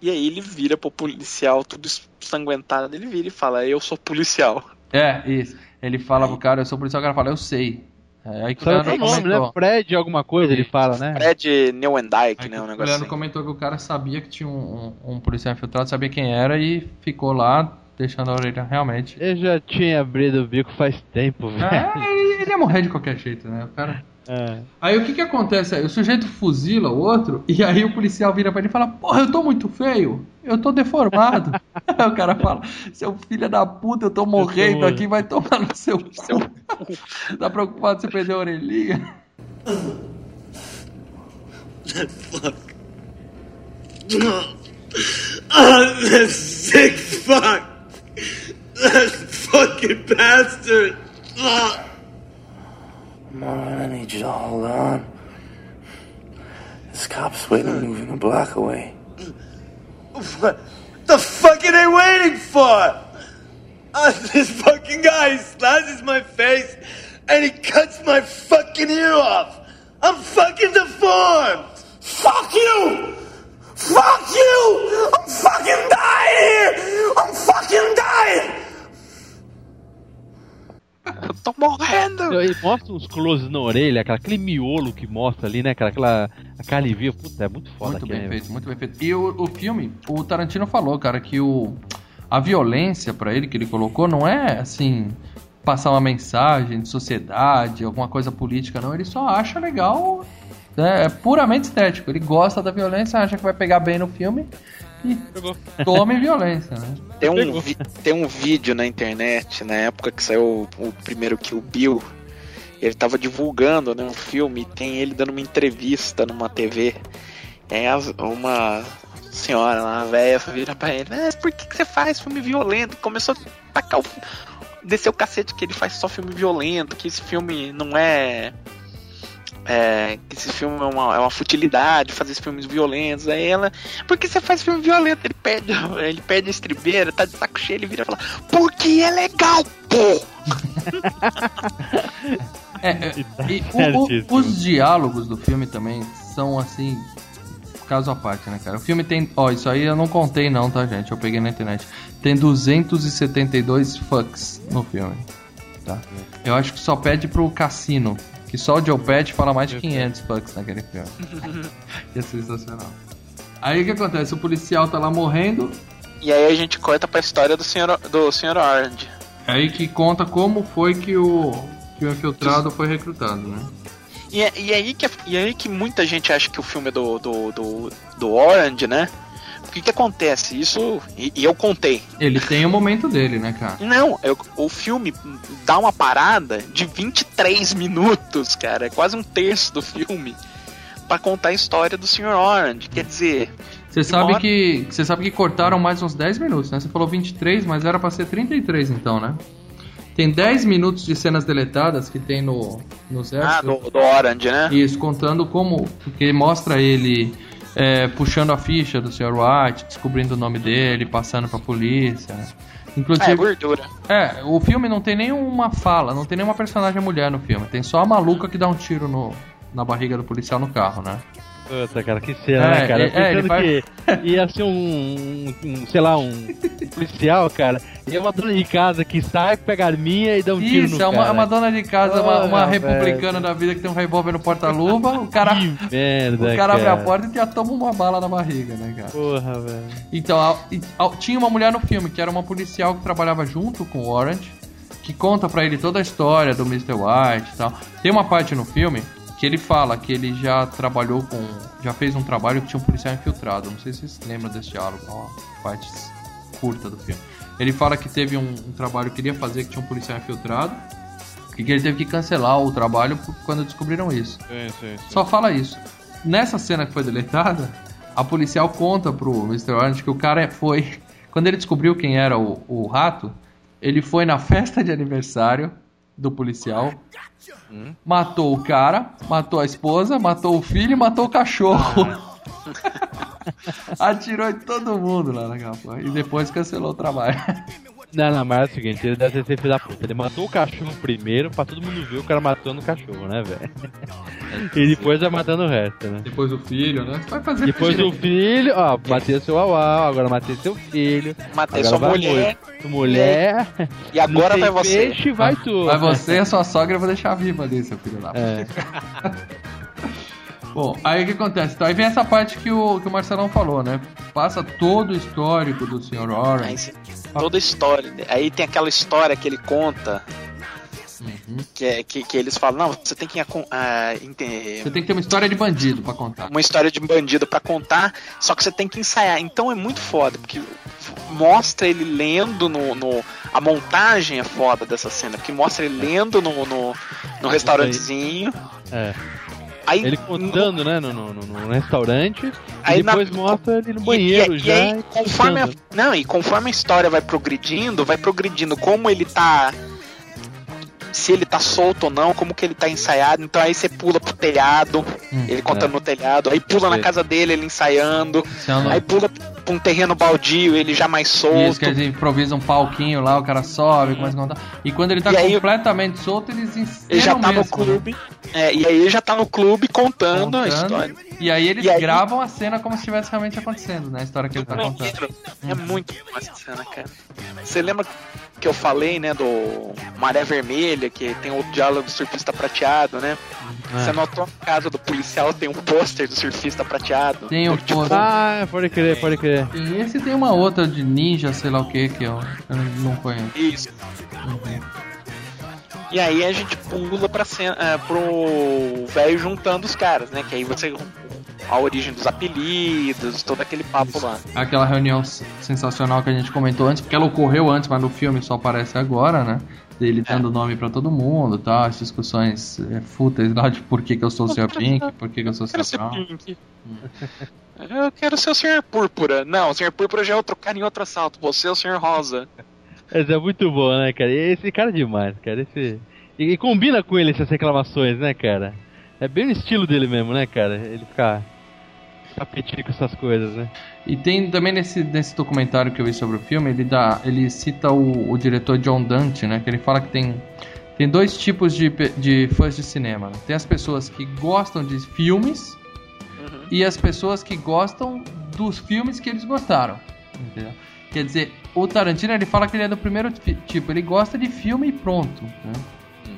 E aí ele vira pro policial, tudo ensanguentado. Ele vira e fala: Eu sou policial. É, isso. Ele fala pro cara, eu sou policial, o cara fala, eu sei. É, aí que o Leandro o nome, comentou. né? Fred alguma coisa, ele fala, né? Fred Neuendijk, né? Um o negócio Leandro assim. comentou que o cara sabia que tinha um, um- um policial infiltrado, sabia quem era e ficou lá deixando a orelha realmente. Eu já tinha abrido o bico faz tempo, velho. É, ele, ele ia morrer de qualquer jeito, né? O cara... É. Aí o que que acontece? O sujeito fuzila o outro e aí o policial vira pra ele e fala: Porra, eu tô muito feio, eu tô deformado. aí o cara fala: Seu filho da puta, eu tô morrendo tô- aqui, vai tomar no seu cu. tá preocupado se perder a orelhinha? Oh, that sick fuck! That fucking bastard! Ah. Marlon, I need you to hold on. This cop's waiting moving a block away. What the fuck are they waiting for? Uh, this fucking guy slashes my face and he cuts my fucking ear off. I'm fucking deformed. Fuck you! Fuck you! I'm fucking dying here! I'm fucking dying! Eu tô morrendo! Ele mostra uns closes na orelha, aquela- aquele miolo que mostra ali, né, cara? Aquela a carne viva. Puta, é muito foda Muito aquilo, bem né? feito, muito bem feito. E o, o filme, o Tarantino falou, cara, que o, a violência pra ele que ele colocou não é assim passar uma mensagem de sociedade, alguma coisa política, não. Ele só acha legal, né, é puramente estético. Ele gosta da violência, acha que vai pegar bem no filme e tome violência, né? Tem um, tem um vídeo na internet, na época que saiu o, o primeiro Kill Bill. Ele tava divulgando né, um filme e tem ele dando uma entrevista numa TV. E as- uma senhora, uma velha, vira pra ele: "Mas por que, que você faz filme violento? Começou a tacar o. Descer o cacete que ele faz só filme violento, que esse filme não é. É, que esse filme é uma, é uma futilidade fazer esses filmes violentos. Aí ela, por que você faz filme violento? Ele perde, ele perde a estribeira, tá de saco cheio, ele vira e fala, porque é legal, pô! É, é, e o- o- os diálogos do filme também são assim. Caso à parte, né, cara? O filme tem. Ó, isso aí eu não contei, não, tá, gente? Eu peguei na internet. Tem 272 fucks no filme. Tá? Eu acho que só pede pro Cassino. Que só o Joe Pet fala mais de 500 fucks naquele filme. que é sensacional. Aí o que acontece? O policial tá lá morrendo. E aí a gente corta pra história do senhor, do senhor Orange. Aí que conta como foi que o, que o infiltrado foi recrutado, né? E, é- e aí que, e aí que muita gente acha que o filme é do, do, do, do Orange, né? O que que acontece? Isso. E, e eu contei. Ele tem o momento dele, né, cara? Não, eu- o filme dá uma parada de 23 minutos, cara. É quase um terço do filme. pra contar a história do Sr. Orange. Quer dizer, Você sabe Demora. que você sabe que cortaram mais uns 10 minutos, né? Você falou 23, mas era pra ser 33 então, né? Tem 10 minutos de cenas deletadas que tem no nos ah, extras. do, do Orange, né? Isso, contando como. Porque mostra ele é, puxando a ficha do Sr. White, descobrindo o nome dele, passando pra polícia. né? Inclusive. É, gordura. É, o filme não tem nenhuma fala, não tem nenhuma personagem mulher no filme. Tem só a maluca que dá um tiro no, na barriga do policial no carro, né? Puta, cara, que cena, É, né, cara? é, é, Pensando vai- que ia ser um, um- um, sei lá, um policial, cara. E é uma dona de casa que sai, pega a arminha e dá um tiro Isso, no é uma, cara. é uma dona de casa, uma, uma Ah, republicana da vida que tem um revólver no porta-luva, o cara, Merda, o cara abre a porta e já toma uma bala na barriga, né, cara? Porra, velho. Então, a- a- tinha uma mulher no filme que era uma policial que trabalhava junto com o Orange, que conta pra ele toda a história do Mr. White e tal. Tem uma parte no filme que ele fala que ele já trabalhou com. já fez um trabalho que tinha um policial infiltrado. Não sei se vocês lembram desse diálogo, é uma parte curta do filme. Ele fala que teve um, um trabalho que queria fazer que tinha um policial infiltrado. E que ele teve que cancelar o trabalho quando descobriram isso. Sim, sim, sim. Só fala isso. Nessa cena que foi deletada, a policial conta pro Mr. Orange que o cara foi. Quando ele descobriu quem era o, o rato, ele foi na festa de aniversário do policial, matou o cara, matou a esposa, matou o filho e matou o cachorro. Atirou em todo mundo lá naquela porra. E depois cancelou o trabalho. Não, não, mas é o seguinte, ele deve ter filho da puta. Ele matou o cachorro primeiro pra todo mundo ver o cara matando o cachorro, né, velho? E depois vai matando o resto, né? Depois o filho, né? Vai fazer Depois o filho, ó, matei seu auau, agora matei seu filho. Matei sua mulher. Sua mulher. E agora vai você. Peixe, vai tu. Vai você e a sua sogra eu vou deixar viva ali, seu filho puta. É. Bom, aí o que acontece? Então, aí vem essa parte que o, que o Marcelão falou, né? Passa todo o histórico do Sr. Orange. toda a história. Aí tem aquela história que ele conta. Que, é, que, que eles falam, não, você tem que acon- ah, ente- Você tem que ter uma história de bandido pra contar. uma história de bandido pra contar, só que você tem que ensaiar. Então é muito foda, porque mostra ele lendo no, no- a montagem é foda dessa cena, porque mostra ele lendo no, no, no restaurantezinho. É. Aí, Ele contando, né, no, no, no- no restaurante, Aí e depois na- mostra ele no E- banheiro e, já. E aí, conforme a, não, e conforme a história vai progredindo, vai progredindo como ele tá. Se ele tá solto ou não, como que ele tá ensaiado. Então aí você pula pro telhado, ele contando é. no telhado, aí pula na casa dele, ele ensaiando, é aí pula pra um terreno baldio, ele já mais solto. Isso, que eles improvisam um palquinho lá, o cara sobe, começa a contar. E quando ele tá E aí- completamente solto, eles ensinam Ele já tá no mesmo, né? clube. É, e aí ele já tá no clube contando, a Contando. história. E aí eles E aí- gravam a cena como se estivesse realmente acontecendo, né? A história que ele tá contando. É muito boa essa cena, cara. Você lembra que eu falei, né, do Maré Vermelha, que tem o diálogo do surfista prateado, né? É. Você notou na casa do policial tem um pôster do surfista prateado? Tem o Tipo, pôster. Ah, pode crer, pode crer. E esse tem uma outra de ninja, sei lá o que, que eu, eu não conheço. Isso. E aí a gente pula pra cena, é, pro velho juntando os caras, né? Que aí você. A origem dos apelidos, todo aquele papo lá. Aquela reunião sensacional que a gente comentou antes, porque ela ocorreu antes, mas no filme só aparece agora, né? Dele dando nome pra todo mundo tal, as discussões é, fúteis lá de por que, que eu sou o Sr. Pink, por que, que eu sou o ser Brown. Eu quero ser o Sr. Púrpura. Não, o Sr. Púrpura já é outro cara em outro assalto. Você é o Sr. Rosa. Esse é muito bom, né, cara? Esse cara é demais, cara. Esse... E, e combina com ele essas reclamações, né, cara? É bem o estilo dele mesmo, né, cara? Ele ficar tapetindo com essas coisas, né? E tem também nesse, nesse documentário que eu vi sobre o filme, ele dá, ele cita o, o diretor John Dante, né? Que ele fala que tem, tem dois tipos de, de fãs de cinema. né? Tem as pessoas que gostam de filmes e as pessoas que gostam dos filmes que eles gostaram. Entendeu? Quer dizer, o Tarantino ele fala que ele é do primeiro ti- tipo, ele gosta de filme e pronto. né?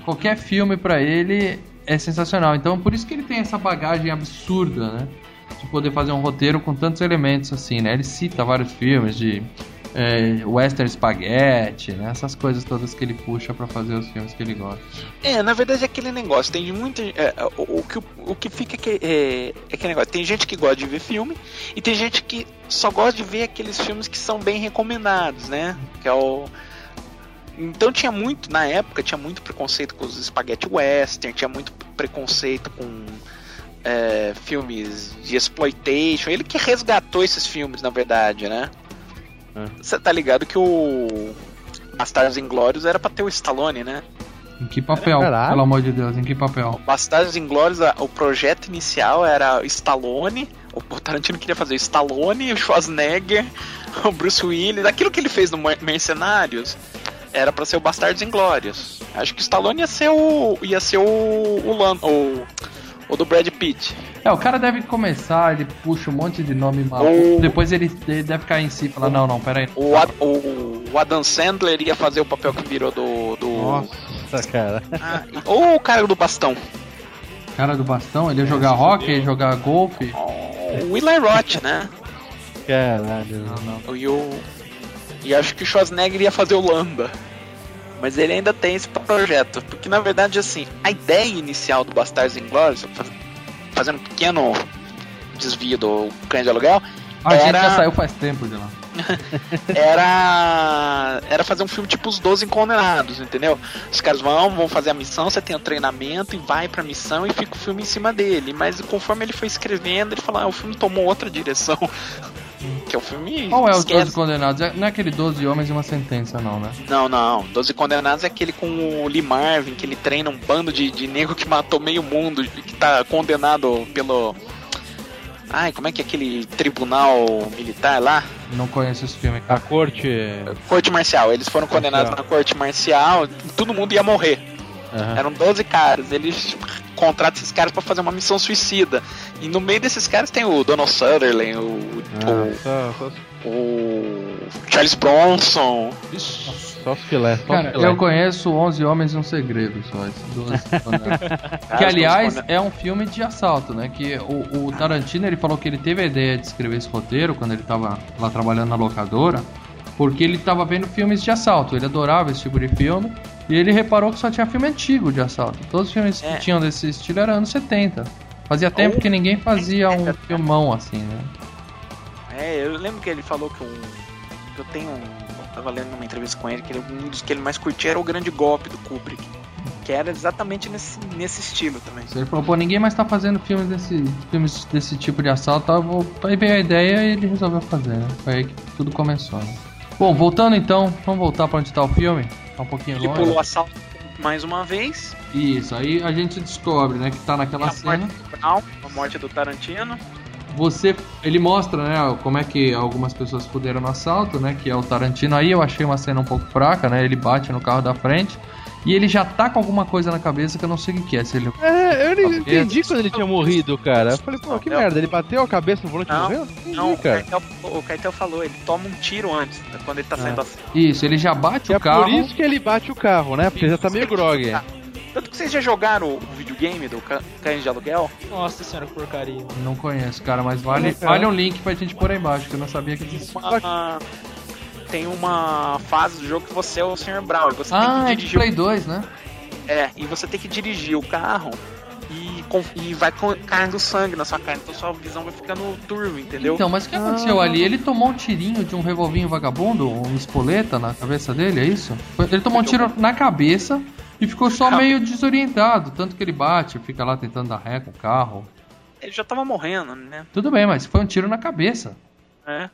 Qualquer filme pra ele é sensacional. Então por isso que ele tem essa bagagem absurda, né? De poder fazer um roteiro com tantos elementos assim, né? Ele cita vários filmes de é, western spaghetti, né? Essas coisas todas que ele puxa pra fazer os filmes que ele gosta. É, na verdade é aquele negócio. Tem muita. é, o, o que, o que fica é, que- é, é aquele negócio. Tem gente que gosta de ver filme e tem gente que só gosta de ver aqueles filmes que são bem recomendados, né? Que é o. Então tinha muito, na época, tinha muito preconceito com os spaghetti western, tinha muito preconceito com é, filmes de exploitation. Ele que resgatou esses filmes, na verdade, né? Você tá ligado que o Bastardos Inglórios era pra ter o Stallone, né? Em que papel? Caralho. Pelo amor de Deus, em que papel? Bastardos Inglórios, o projeto inicial era o Stallone. O Tarantino queria fazer o Stallone, o Schwarzenegger, o Bruce Willis. Aquilo que ele fez no Mer- Mercenários era pra ser o Bastardos Inglórios. Acho que o Stallone ia ser o. ia ser o. o, Lan, o, o do Brad Pitt. É, o cara deve começar, ele puxa um monte de nome maluco, O- depois ele, ele deve cair em si e falar, não, não, pera aí. O, Ad- o, o Adam Sandler ia fazer o papel que virou do. do Nossa, cara. ou o cara do bastão. Cara do bastão, ele ia jogar hockey, ia jogar golfe. O Eli Roth, né? Caralho. E o. E acho que o Schwarzenegger ia fazer o Lamba. Mas ele ainda tem esse projeto. Porque na verdade, assim, a ideia inicial do Bastardos Inglórios, faz- fazendo um pequeno desvio do cães de aluguel, Ah, a gente era, já saiu faz tempo de lá. era. Era fazer um filme tipo Os Doze Condenados, entendeu? Os caras vão, vão fazer a missão, você tem o treinamento e vai pra missão e fica o filme em cima dele. Mas conforme ele foi escrevendo, ele falou, ah, o filme tomou outra direção. que é o filme. Qual é os esquece. 12 condenados? É- Não é aquele 12 homens e uma sentença, não, né? Não, não. Doze Condenados é aquele com o Lee Marvin, que ele treina um bando de, de negro que matou meio mundo, que tá condenado pelo. Ai, como é que é aquele tribunal militar lá? Não conheço esse filme. A corte. Corte marcial. Eles foram condenados na corte marcial, todo mundo ia morrer. Aham. Eram 12 caras. Eles contratam esses caras pra fazer uma missão suicida. E no meio desses caras tem o Donald Sutherland, o, Ah, só, só, o, o Charles Bronson. só filé. Só Cara, os filé. eu conheço 11 Homens e um Segredo só, esses 12 condenados. Que aliás é um filme de assalto, né? Que o, o Tarantino ele falou que ele teve a ideia de escrever esse roteiro quando ele tava lá trabalhando na locadora, porque ele tava vendo filmes de assalto, ele adorava esse tipo de filme, e ele reparou que só tinha filme antigo de assalto. Todos os filmes É. que tinham desse estilo eram anos 70. Fazia tempo que ninguém fazia um filmão assim, né? É, eu lembro que ele falou que um. Eu tenho. um- Eu tava lendo numa entrevista com ele que ele- um dos que ele mais curtia era o grande golpe do Kubrick. Que era exatamente nesse, nesse estilo também. Ele falou, pô, ninguém mais tá fazendo filmes desse, filmes desse tipo de assalto, tá? Vou- aí veio a ideia e ele resolveu fazer, né? Foi aí que tudo começou, né? Bom, voltando então, vamos voltar pra onde tá o filme? Tá um pouquinho Ele longe. pulou o assalto mais uma vez. Isso, aí a gente descobre, né, que tá naquela a morte cena. do Brown, a morte do Tarantino. Você, ele mostra, né, como é que algumas pessoas fuderam no assalto, né, que é o Tarantino. Aí eu achei uma cena um pouco fraca, né? Ele bate no carro da frente e ele já tá com alguma coisa na cabeça que eu não sei o que é. Se ele É, eu não entendi quando ele tinha morrido, cara. Eu falei, pô, que merda, ele bateu a cabeça no volante e Não, morreu? Entendi, não, cara. O Keitel falou, ele toma um tiro antes, né, quando ele tá saindo assim. Isso, ele já bate E é o carro. por isso que ele bate o carro, né? Porque já tá meio grog. Tanto que vocês já jogaram o videogame do Cães de Aluguel? Nossa senhora, que porcaria. Não conheço, cara, mas vale, vale um link pra gente pôr aí embaixo, que eu não sabia que existia. Uma- tem uma fase do jogo que você é o Sr. Brown. E você Ah, tem é que de dirigir Play o... 2, né? É, e você tem que dirigir o carro e, com- e vai com- caindo sangue na sua cara. Então sua visão vai ficando turva, entendeu? Então, mas o que aconteceu ali? Ele tomou um tirinho de um revolvinho vagabundo, um espoleta na cabeça dele, é isso? Ele tomou um tiro na cabeça e ficou só meio desorientado. Tanto que ele bate, fica lá tentando dar ré com o carro. Ele já tava morrendo, né? Tudo bem, mas foi um tiro na cabeça. É.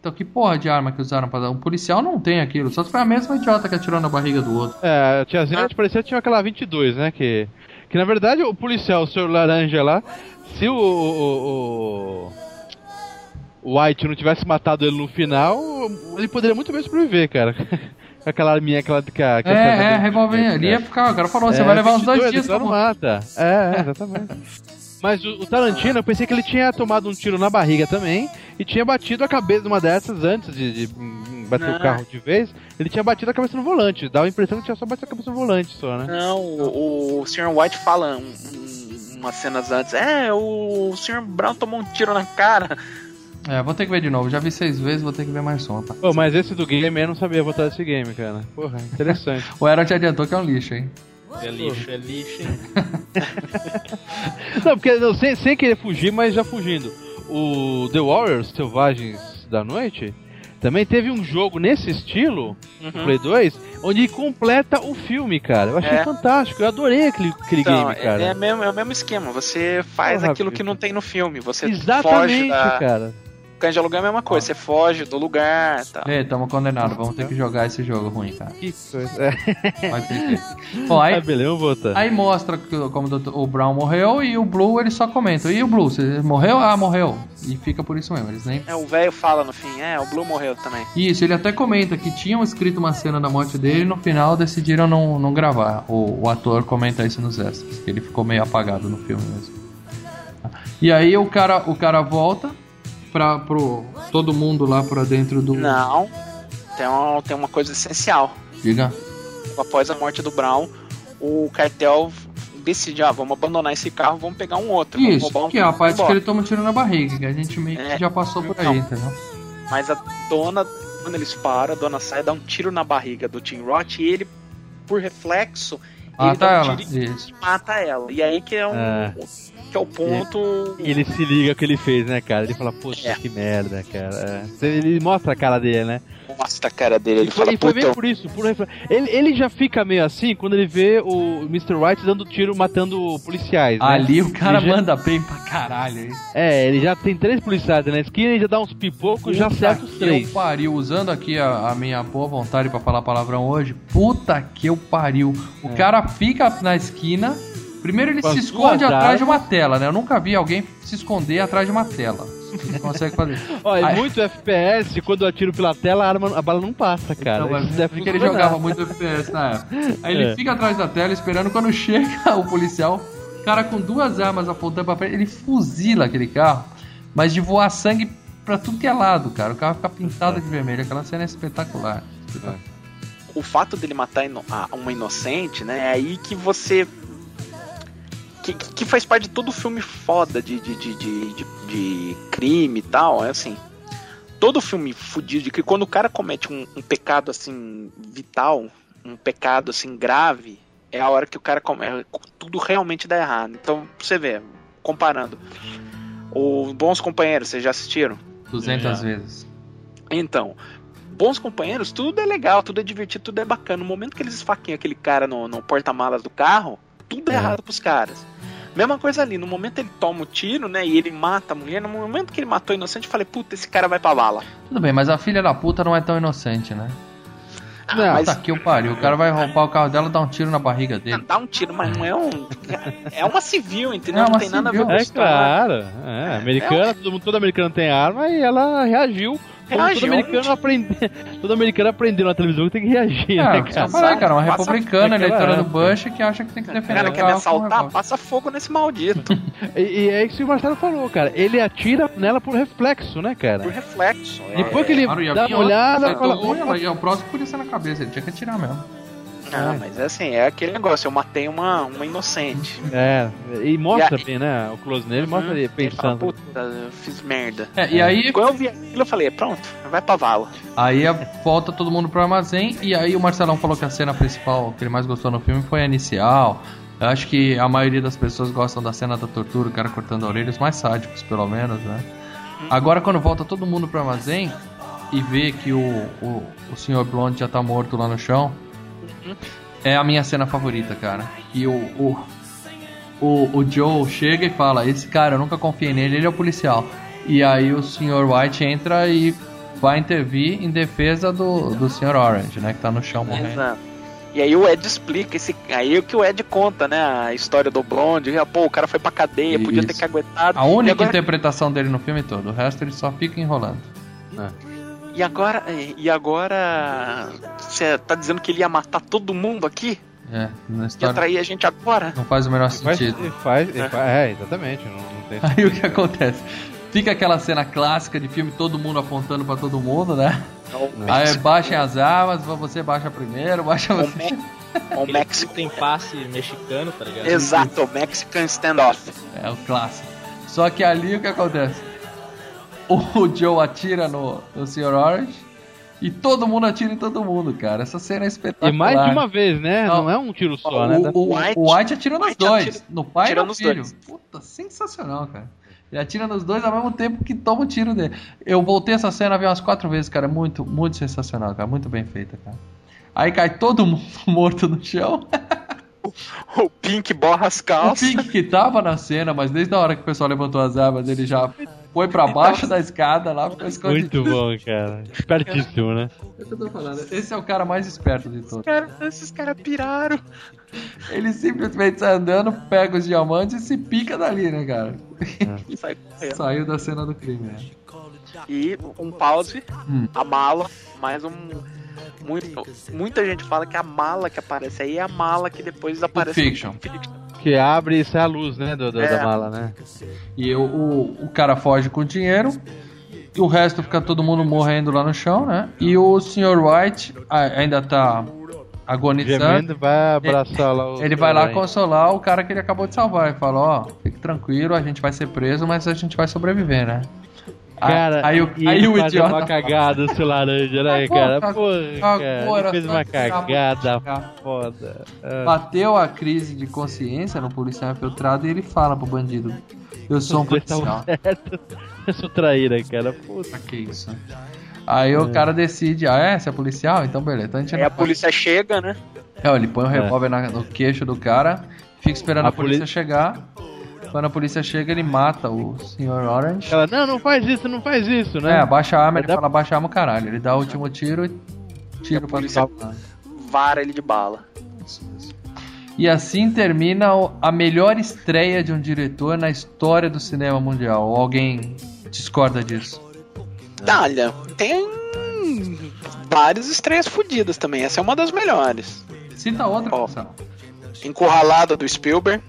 Então, que porra de arma que usaram pra dar? Um policial não tem aquilo, só se foi a mesma idiota que atirou na barriga do outro. É, a tiazinha parecia que tinha aquela 22, né? Que, que na verdade o policial, o senhor Laranja lá, se o, o, o- o White não tivesse matado ele no final, ele poderia muito bem sobreviver, cara. Com aquela arminha, aquela que a. que É, é, revolver. Ele ia ficar, o cara falou, você É, vai levar uns dois 22, dias pra não mata. É, é, exatamente. Mas o, o Tarantino, eu pensei que ele tinha tomado um tiro na barriga também e tinha batido a cabeça de uma dessas antes de, de, bater Não. o carro de vez. Ele tinha batido a cabeça no volante. Dava a impressão que tinha só batido a cabeça no volante só, né? Não, o, o Sr. White fala um- um- umas cenas antes. É, o Sr. Brown tomou um tiro na cara. É, vou ter que ver de novo. Já vi seis vezes, vou ter que ver mais uma, tá? Pô, mas esse do game eu não sabia botar esse game, cara. Porra, interessante. O Era te adiantou que é um lixo, hein? É lixo, é lixo. não, porque não, sem, sem querer fugir, mas já fugindo. O The Warriors, Selvagens da Noite, Também teve um jogo nesse estilo, Uhum. Play 2, onde completa o filme, cara. Eu achei É. fantástico, eu adorei aquele, aquele Então, game, cara. é, é, mesmo, é o mesmo esquema. Você faz Porra, aquilo que não tem no filme. Você Exatamente, foge da. cara. Canja alugar é a mesma coisa. Você foge do lugar tá. Ei, tamo condenados, vamos ter que jogar esse jogo ruim, cara. Que coisa. É. Vai ter que. Bom, aí, Ah, voltar. aí mostra que, como o Brown morreu e o Blue ele só comenta. E o Blue, você morreu? Ah, morreu. E fica por isso mesmo, eles nem. É, o velho fala no fim, é, o Blue morreu também. Isso, ele até comenta que tinham escrito uma cena da morte dele e no final decidiram não, não gravar. O, o ator comenta isso nos extras, que ele ficou meio apagado no filme mesmo. E aí o cara, o cara volta pra, pro todo mundo lá pra dentro do. Não. Tem uma, tem uma coisa essencial. Diga. Após a morte do Brown, o cartel decide, ah, vamos abandonar esse carro, vamos pegar um outro. vamos Isso, roubar um que é a parte que ele toma um tiro na barriga, que a gente meio que É, já passou por aí, então. entendeu? Mas a dona, quando eles param, a dona sai dá um tiro na barriga do Tim Roth e ele, por reflexo, ele Mata dá um ela. tiro e mata ela. E aí que é um. É. Que é o ponto. E ele se liga o que ele fez, né, cara? Ele fala, puta, É. que merda, cara. É. Ele mostra a cara dele, né? Mostra a cara dele, ele e foi, fala, e foi por isso, por ele, ele já fica meio assim quando ele vê o Mr. White dando tiro, matando policiais. né? Ali o cara Ele já- manda bem pra caralho. hein? É, ele já tem três policiais na esquina, ele já dá uns pipocos, já Puta acerta os três. eu pariu, usando aqui a, a minha boa vontade pra falar palavrão hoje. Puta que eu pariu. O cara fica na esquina. Primeiro ele É. Se esconde duas atrás de uma tela, né? Eu nunca vi alguém se esconder atrás de uma tela. Você consegue fazer. Olha, Aí- muito FPS, quando eu atiro pela tela, a, arma, a bala não passa, cara. Não, mas deve porque ele jogava muito FPS na época. Aí ele É. fica atrás da tela esperando quando chega o policial, o cara com duas armas apontando pra frente, ele fuzila aquele carro, mas de voar sangue pra tudo que é lado, cara. O carro fica pintado de vermelho. Aquela cena é espetacular. Espetacular. o fato dele matar ino- a- uma inocente, né? É aí que você. Que, que faz parte de todo filme foda de, de, de, de, de- de crime e tal. É assim. Todo filme fudido de que quando o cara comete um, um pecado assim vital, um pecado assim grave, é a hora que o cara come, tudo realmente dá errado. Então, pra você vê, comparando. Os Bons Companheiros, vocês já assistiram? 200 vezes. Então, bons companheiros, tudo é legal, tudo é divertido, tudo é bacana. No momento que eles esfaqueiam aquele cara no, no porta-malas do carro, tudo é, errado pros caras. Mesma coisa ali, no momento ele toma o tiro, né, e ele mata a mulher, no momento que ele matou o inocente, eu falei, puta, esse cara vai pra vala. Tudo bem, mas a filha da puta não é tão inocente, né? Ah, Não, mas Puta que o pariu. O cara vai roubar o carro dela e dar um tiro na barriga dele. dá um tiro, mas não é um... É uma civil, entendeu? É não tem nada a ver civil. com É isso. claro, é, americana, todo, mundo, todo americano tem arma e ela reagiu. Reagiu. todo americano aprende, todo americano aprendeu na televisão que tem que reagir, Ah, né, só cara? aí, cara, uma Passa- republicana, eleitora do. Bush, que acha que tem que O defender cara o quer me assaltar, passa fogo nesse maldito. E, e é isso que o Marcelo falou, cara. Ele atira nela por reflexo, né, Por cara? reflexo. é- Depois que ele Claro, dá uma olhada, fala, um, "Opa, ela- e o próximo podia ser na cabeça, ele tinha que atirar mesmo. Não, mas é assim, é aquele negócio, eu matei uma, uma inocente. É, e mostra E aí- bem, né? O close nele mostra ele Ele fala, pensando. Puta, eu fiz merda. É, e aí, Quando eu vi aquilo, eu falei, pronto, vai pra vala. aí volta todo mundo pro armazém, e aí o Marcelão falou que a cena principal que ele mais gostou no filme foi a inicial. Eu acho que a maioria das pessoas gostam da cena da tortura, o cara cortando a orelha, os mais sádicos, pelo menos, né? Agora, quando volta todo mundo pro armazém e vê que o, o, o Sr. Blonde já tá morto lá no chão, é a minha cena favorita, cara. Que o, o, o, o Joe chega e fala: Esse cara, eu nunca confiei nele, ele é o policial. E aí o Sr. White entra e vai intervir em defesa do, do Sr. Orange, né? Que tá no chão morrendo. Exato. E aí o Ed explica esse. Aí é o que o Ed conta, né? A história do Blonde. Pô, o cara foi pra cadeia, podia ter Isso. que aguentado. A única e agora, interpretação dele no filme todo, o resto ele só fica enrolando. E agora. E agora. Você tá dizendo que ele ia matar todo mundo aqui? É, na Ia história trair a gente agora? não faz o menor Faz, sentido. ele faz, ele faz- é, exatamente. Não, não tem Aí o que acontece? Fica aquela cena clássica de filme, todo mundo apontando pra todo mundo, né? Aí baixem as armas, você baixa primeiro, baixa O, você. O México. tem passe mexicano, tá ligado? Exato, o Mexican Standoff. É o clássico. Só que ali o que acontece? O Joe atira no, no Sr. Orange e todo mundo atira em todo mundo, cara. Essa cena é espetacular. E mais de uma vez, né? Não, Não. é um tiro só, O, né? o, o White- White atira nos White dois. atira- no pai e no filho. dois. Puta, sensacional, cara. Ele atira nos dois ao mesmo tempo que toma o tiro dele. Eu voltei essa cena vi umas quatro vezes, cara. Muito, muito sensacional, cara. Muito bem feita, cara. Aí cai todo mundo morto no chão. O Pink borra as O calças. Pink que tava na cena, mas desde a hora que o pessoal levantou as armas, ele já foi pra baixo da escada lá, ficou escondido. Muito bom, cara. Espertíssimo, né? É o que eu tô falando. Esse é o cara mais esperto de todos. Cara, esses caras piraram. Ele simplesmente sai andando, pega os diamantes e se pica dali, né, cara? Sai correndo. Saiu da cena do crime, né? E um pause, Hum. a mala, mais um. Muito, muita gente fala que a mala que aparece aí é a mala que depois aparece Fiction. no Fiction. Que abre e sai a luz, né? Do, do- É. Da mala, né? E o, o, o cara foge com o dinheiro. E o resto fica todo mundo morrendo lá no chão, né? E o Sr. White ainda tá agonizando. Gemendo vai abraçar lá o. Ele vai lá consolar o cara que ele acabou de salvar. E fala, ó, fique tranquilo, a gente vai ser preso, mas a gente vai sobreviver, né? Cara, aí, o, aí ele o idiota. uma cagada, seu laranja, né, Pô, cara? Pô, cagou, cara, fez uma tirar- cagada foda. Ah. Bateu a crise de consciência no policial infiltrado e ele fala pro bandido: Eu sou um policial. Eu sou traíra, cara. Puta. Que isso. Aí o cara decide: Ah, é? Você é policial? Então beleza. Então a gente Aí não a polícia chega, né? É, ele põe o É. revólver na- no queixo do cara, fica esperando a, A polícia poli- chegar. Quando a polícia chega, ele mata o Sr. Orange. Ela, não, não faz isso, não faz isso, né? É, abaixa a arma, ele Dá- fala abaixa a arma, caralho. Ele dá o último tiro e tira pra polícia-. Vara ele de bala. E assim termina a melhor estreia de um diretor na história do cinema mundial. Ou alguém discorda disso? Olha, tem várias estreias fodidas também. Essa é uma das melhores. Cita outra, Ó. Encurralada do Spielberg.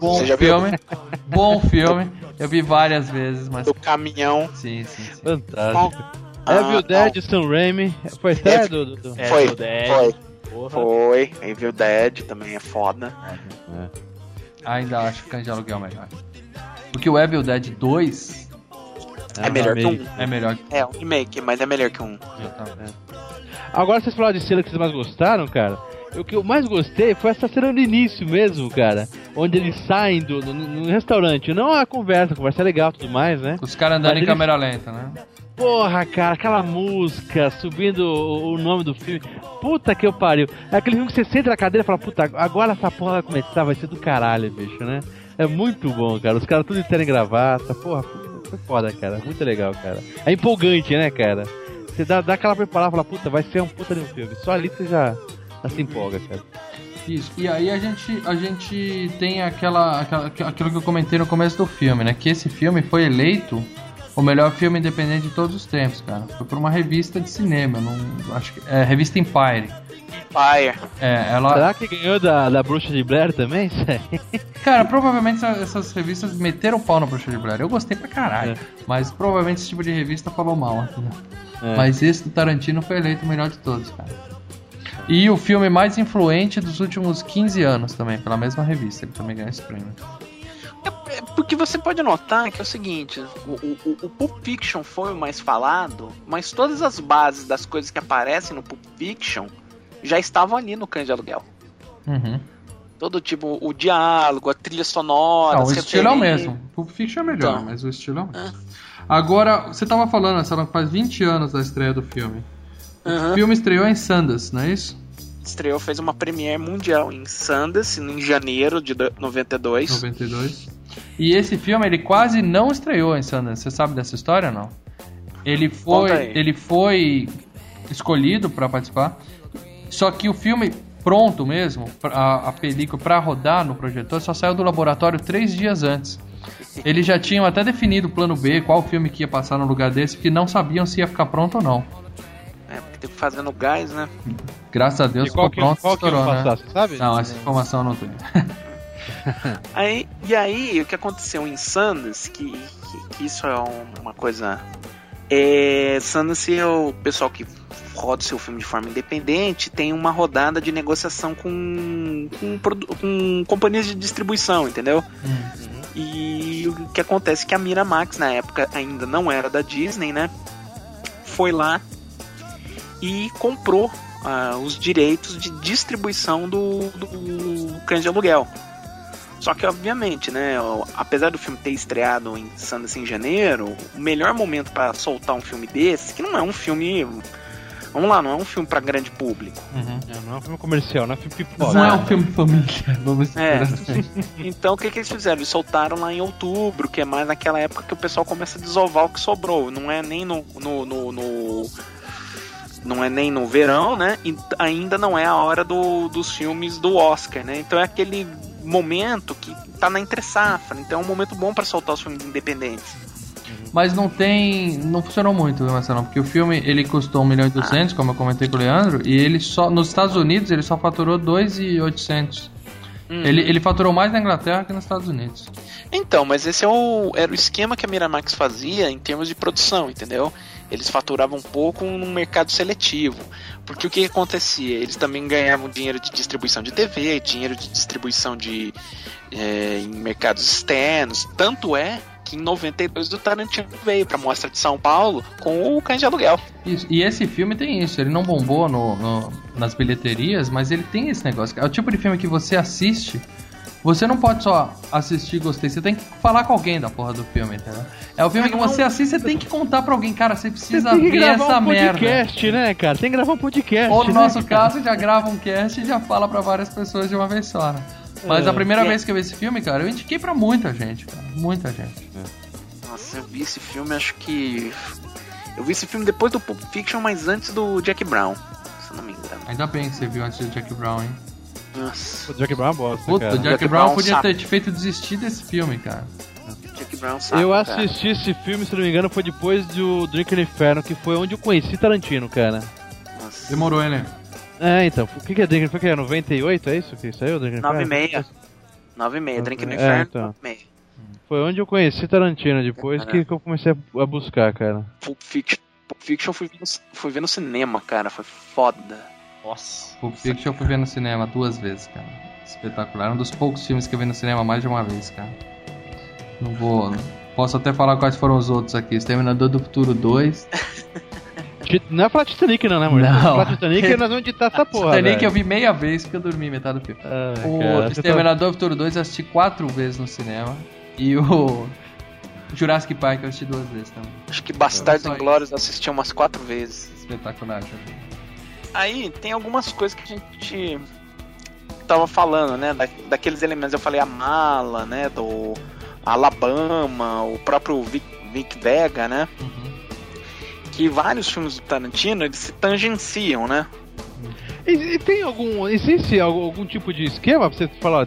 Bom Você já viu? filme. Bom filme. Eu vi várias vezes, mas. Do caminhão. Sim, sim, sim. Fantástico. Ah, Evil Dead, Sam Raimi. Foi do- do- Foi, Evil Dead. foi. Porra. Foi. Evil Dead também é foda. Ainda acho que Cães de Aluguel é melhor. Porque o Evil Dead 2 É melhor que um. é melhor que É, um remake, mas é melhor que um. Agora vocês falaram de cena que vocês mais gostaram, cara. O que eu mais gostei foi essa cena no início mesmo, cara. Onde eles saem do, no, no restaurante. Não a conversa, a conversa é legal e tudo mais, né? Os caras andando Mas em eles- câmera lenta, né? Porra, cara, aquela música subindo o, o nome do filme. Puta que eu pariu. É aquele filme que você senta na cadeira e fala, puta, agora essa porra vai começar, vai ser do caralho, bicho, né? É muito bom, cara. Os caras tudo terem gravata. Porra, foi foda, cara. Muito legal, cara. É empolgante, né, cara? Você dá, dá aquela preparada e fala, puta, vai ser um puta de um filme. Só ali você já, já se empolga, cara. Isso. E aí a gente, a gente tem aquela, aquela, aquilo que eu comentei no começo do filme, né? Que esse filme foi eleito o melhor filme independente de todos os tempos, cara. Foi por uma revista de cinema, não, acho que é revista Empire. Fire. É, ela, Será que ganhou da, da Bruxa de Blair também? Cara, provavelmente essa- essas revistas meteram o pau na Bruxa de Blair. Eu gostei pra caralho, É. mas provavelmente esse tipo de revista falou mal, entendeu? É. Mas esse do Tarantino foi eleito o melhor de todos, cara. E o filme mais influente dos últimos 15 anos também, pela mesma revista. Ele também ganhou esse prêmio. É porque você pode notar que é o seguinte: o, o, o Pulp Fiction foi o mais falado, mas todas as bases das coisas que aparecem no Pulp Fiction já estavam ali no Cães de Aluguel. Uhum. Todo tipo, o diálogo, a trilha sonora. Não, o estilo é o mesmo. Pulp Fiction é melhor, Então. mas o estilo é o mesmo. Agora, você tava falando, essa faz 20 anos da estreia do filme. O Aham. filme estreou em Sundance, não é isso? Estreou, fez uma premiere mundial em Sundance, em janeiro de do- 92. 92. E esse filme, ele quase não estreou em Sundance. Você sabe dessa história ou não? Ele foi, ele foi escolhido pra participar. Só que o filme pronto mesmo, a, a película pra rodar no projetor, só saiu do laboratório três dias antes. Eles já tinham até definido o plano B, qual filme que ia passar no lugar desse, porque não sabiam se ia ficar pronto ou não. É, porque tem que fazer no gás, né? Graças a Deus qual ficou que, pronto, qual que estourou, iam né? passar, sabe? Não, essa informação eu não tenho. Aí, e aí, o que aconteceu em Sundance, que, que, que isso é um- uma coisa. É, Sundance é o pessoal que roda o seu filme de forma independente, tem uma rodada de negociação com, com, com companhias de distribuição, entendeu? E o que acontece é que a Miramax, na época, ainda não era da Disney, né? Foi lá e comprou ah, os direitos de distribuição do, do Cães de Aluguel. Só que, obviamente, né, apesar do filme ter estreado em Sundance em janeiro, o melhor momento pra soltar um filme desse, que não é um filme. Vamos lá, não é um filme pra grande público. É, não é um filme comercial, não é um filme pipoca. Não é um filme família, vamos É. dizer assim. Então o que, que eles fizeram? Eles soltaram lá em outubro, que é mais naquela época que o pessoal começa a desovar o que sobrou. Não é nem no. no, no- no- não é nem no verão, né? E ainda não é a hora do- dos filmes do Oscar, né? Então é aquele momento que tá na entre safra. Então é um momento bom pra soltar os filmes independentes. Mas não tem. Não funcionou muito, Marcelo? Porque o filme ele custou 1 milhão e 200, como eu comentei com o Leandro, e ele só. Nos Estados Unidos ele só faturou 2,800. Uhum. Ele, ele faturou mais na Inglaterra que nos Estados Unidos. Então, mas esse é o, era o esquema que a Miramax fazia em termos de produção, entendeu? Eles faturavam pouco num mercado seletivo. Porque o que acontecia? Eles também ganhavam dinheiro de distribuição de TV, dinheiro de distribuição de é, em mercados externos. Tanto é que em 92 o Tarantino veio pra Mostra de São Paulo com o Cães de Aluguel. Isso. E esse filme tem isso, ele não bombou no, no- nas bilheterias, mas ele tem esse negócio. É o tipo de filme que você assiste, você não pode só assistir gostei, você tem que falar com alguém da porra do filme, entendeu? É o filme que você assiste, você tem que contar pra alguém, cara, você Você precisa tem que ver gravar essa um merda. podcast, né, cara? Tem que gravar um podcast. Ou no né, nosso cara? caso, já grava um cast e já fala pra várias pessoas de uma vez só, né? Mas É. a primeira É. vez que eu vi esse filme, cara, eu indiquei pra muita gente, cara. Muita gente. Nossa, eu vi esse filme, acho que. Eu vi esse filme depois do Pulp Fiction, mas antes do Jack Brown, se eu não me engano. Ainda bem que você viu antes do Jack Brown, hein? Nossa, O Jack Brown é uma bosta, Puta, cara. o Jack, Jack Brown Brown podia sabe. ter te feito desistir desse filme, cara. Jack Brown sabe. Eu cara. assisti esse filme, se não me engano, foi depois do Drink no Inferno, que foi onde eu conheci Tarantino, cara. Nossa. Demorou, hein, né? É, então, o que, que é Drink Foi que é 98, é isso que saiu? Drink no Inferno? meia. 9 e meia, Drink no É, Inferno, então. 9 e meia. Foi onde eu conheci Tarantino, depois que, que eu comecei a, buscar, cara. Pulp Fiction, Pulp Fiction fui ver, no, fui ver no cinema, cara, foi foda. Nossa. Pulp Fiction eu fui ver no cinema duas vezes, cara. Espetacular. É um dos poucos filmes que eu vi no cinema mais de uma vez, cara. Não vou. Posso até falar quais foram os outros aqui. Exterminador do Futuro 2. Ti- Não é falar Titanic, não, né, amor? Não. Falar Titanic, nós vamos editar essa porra. Titanic velho. eu vi meia vez porque eu dormi metade do filme. Ah, o cara, tá- Exterminador do Futuro 2 eu assisti quatro vezes no cinema. E o Jurassic Park eu assisti duas vezes também. Acho que Bastardos Inglórios eu assisti umas quatro vezes. Espetacular, também. Aí tem algumas coisas que a gente tava falando, né? Da, daqueles elementos, eu falei a mala, né? Do Alabama, o próprio Vic, Vic Vega, né? Uhum. Que vários filmes do Tarantino eles se tangenciam, né? E, e tem algum. Existe algum, algum tipo de esquema pra você falar,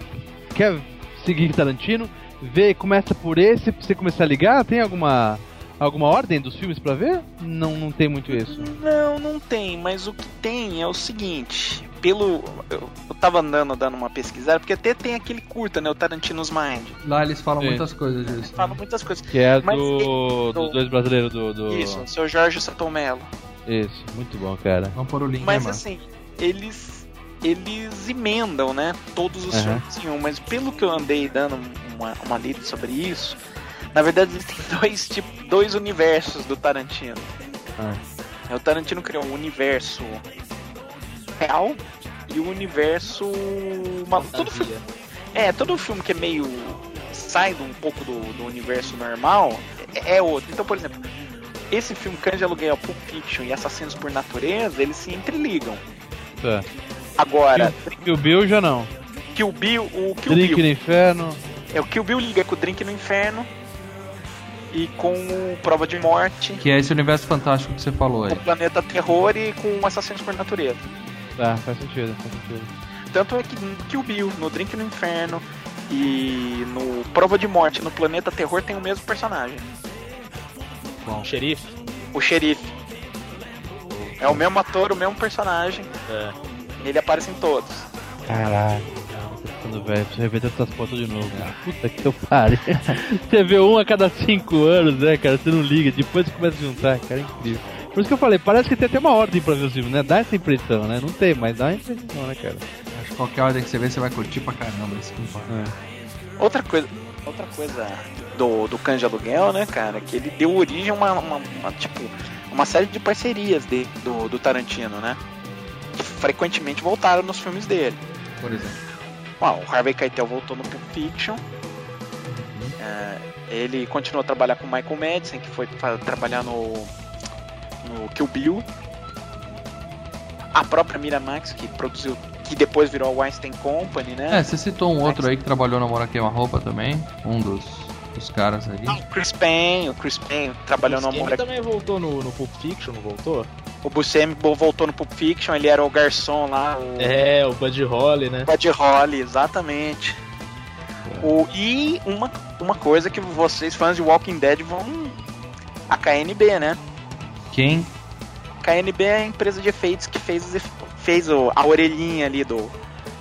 quer seguir Tarantino, vê, começa por esse, pra você começar a ligar? Tem alguma. Alguma ordem dos filmes pra ver? Não, não tem muito isso. Não, não tem, mas o que tem é o seguinte, pelo. Eu, eu tava andando dando uma pesquisada, porque até tem aquele curta, né? O Tarantino's Mind. Lá eles falam Sim. muitas coisas disso. Fala muitas coisas. Que é Mas do, dos dois brasileiros do. do... Isso, o seu Jorge Satomelo. Isso, muito bom, cara. Vamos pôr o link Mas mano. assim, eles eles emendam, né, todos os Aham. filmes em um, mas pelo que eu andei dando uma, uma lida sobre isso, na verdade existem dois tipos, dois universos do Tarantino. Ah. É, O Tarantino criou um universo real e o universo uma, todo filme, é, todo filme que é meio sai de um pouco do, do universo normal é, é outro. Então, por exemplo, esse filme Cães de Aluguel, Pulp Fiction e Assassinos por Natureza, eles se interligam. Tá. Agora, Kill Bill já não. Kill Bill, o Kill Drink Bill, no Inferno. é o Kill Bill liga com o Drink no Inferno e com Prova de Morte, Que é esse universo fantástico que você falou aí. com o Planeta Terror e com Assassinos por Natureza. Tá, faz sentido, faz sentido. Tanto é que no Kill Bill, no Drink no Inferno e no Prova de Morte, no Planeta Terror tem o mesmo personagem, O xerife. o xerife. É o mesmo ator, o mesmo personagem, É. ele aparece em todos. Caralho. Ficando velho, preciso rever essas fotos de novo, cara. Puta que eu pare. você vê um a cada cinco anos, né, cara? Você não liga, depois você começa a juntar, cara, é incrível. Por isso que eu falei, parece que tem até uma ordem pra ver os filmes, né? Dá essa impressão, né? Não tem, mas dá a impressão, né, cara? Acho que qualquer ordem que você vê, você vai curtir pra caramba. Importa. É. Outra coisa, outra coisa do, do de Aluguel, né, cara, que ele deu origem a uma, uma- uma, tipo, uma série de parcerias de, do, do Tarantino, né? Que frequentemente voltaram nos filmes dele. Por exemplo. Bom, o Harvey Keitel voltou no Pulp Fiction. É, ele continuou a trabalhar com o Michael Madison, que foi trabalhar no, no Kill Bill. A própria Miramax, que produziu, que depois virou a Weinstein Company, né? É, você citou um outro aí que trabalhou na Mora Queima-Roupa também. Um dos, dos caras aí. O Chris Payne, o Chris Payne trabalhou no Buscemi Amor também voltou no, no Pulp Fiction, não voltou? O Buscemi voltou no Pulp Fiction, ele era o garçom lá, o É, o Buddy Holly, né? Bud Holly, exatamente. O, e uma, uma coisa que vocês, fãs de Walking Dead, vão. A KNB, né? Quem? KNB é a empresa de efeitos que fez, fez o- a orelhinha ali do,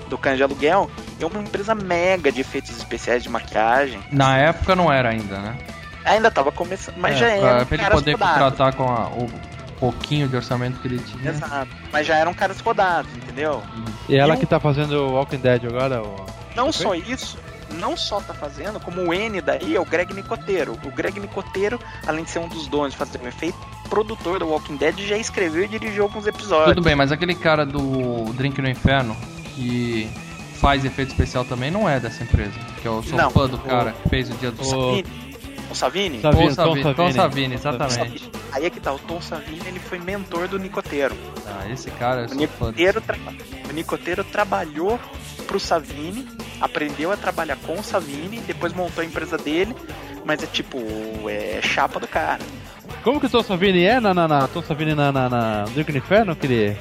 do cães de aluguel. É uma empresa mega de efeitos especiais de maquiagem. Na época não era ainda, né? Ainda tava começando, mas É, já pra, era. pra ele caras poder contratar com a- o pouquinho de orçamento que ele tinha. Exato. Mas já eram caras rodados, entendeu? E ela E que tá fazendo o Walking Dead agora? ó. Não só isso, não só tá fazendo, como o N daí é o Greg Nicoteiro. O Greg Nicoteiro, além de ser um dos donos de fazer o efeito, produtor do Walking Dead, já escreveu e dirigiu alguns episódios. Tudo bem, mas aquele cara do Drink no Inferno que faz efeito especial também não é dessa empresa. Que eu sou Não, fã do o- cara que fez o dia do O O Savini? Savini, Tom Savini, Tom Tom Savini. Savini, exatamente. Aí é que tá, o Tom Savini ele foi mentor do Nicoteiro. Ah, esse cara O. Nicoteiro, tra- o Nicoteiro trabalhou pro Savini, aprendeu a trabalhar com o Savini, depois montou a empresa dele, mas é tipo, é chapa do cara. Como que o Tom Savini é na, na, na Tom Savini na, na, na Drink no Inferno, aquele...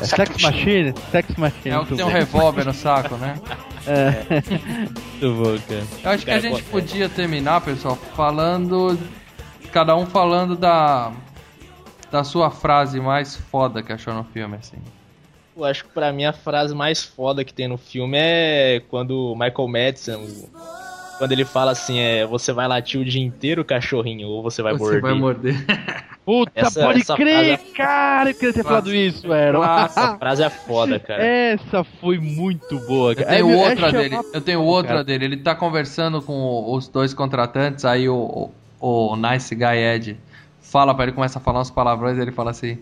É Sex Sex Machine? Sex Machine. É o que tem um revólver no saco, né? É. muito bom, cara. Eu acho que a gente pô, podia terminar, pessoal, falando. Cada um falando da. Da sua frase mais foda que achou no filme, assim. Eu acho que pra mim a frase mais foda que tem no filme é quando o Michael Madison, quando ele fala assim, é você vai latir o dia inteiro, cachorrinho, ou você vai Você morder. vai morder. Puta, Essa- pode essa crer, frase cara! Eu queria ter falado isso, velho. Essa frase é foda, cara. Essa foi muito boa, Eu cara. tenho É, é outra chamar- dele. Eu tenho outra Cara. dele. Ele tá conversando com os dois contratantes, aí o, o, o Nice Guy Ed fala pra ele, começa a falar uns palavrões, ele fala assim: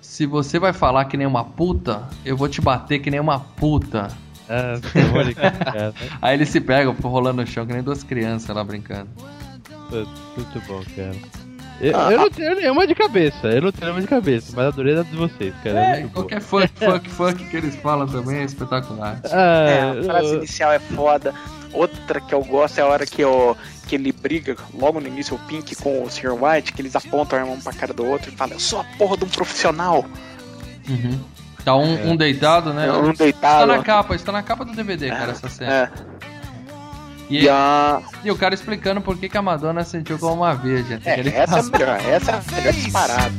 Se você vai falar que nem uma puta, eu vou te bater que nem uma puta. É, crer, cara. Aí ele se pega, ficou rolando no chão, que nem duas crianças lá brincando. Muito, bom, cara. Eu, eu não tenho nenhuma de cabeça, eu não tenho nenhuma de cabeça, mas adorei a de vocês, cara. É, É, qualquer funk, funk, funk que eles falam também é espetacular. É, É, a frase inicial é foda. Outra que eu gosto é a hora que, eu, que ele briga logo no início, o Pink com o Sr. White, que eles apontam a um pra cara do outro e falam, eu sou a porra de um profissional. Uhum. Tá um, um deitado, né? Um Está deitado. na capa, está na capa do DVD, cara, essa cena. É. E, E a... e o cara explicando por que, que a Madonna sentiu como uma virgem. É, Ele essa é melhor, essa é a melhor disparada.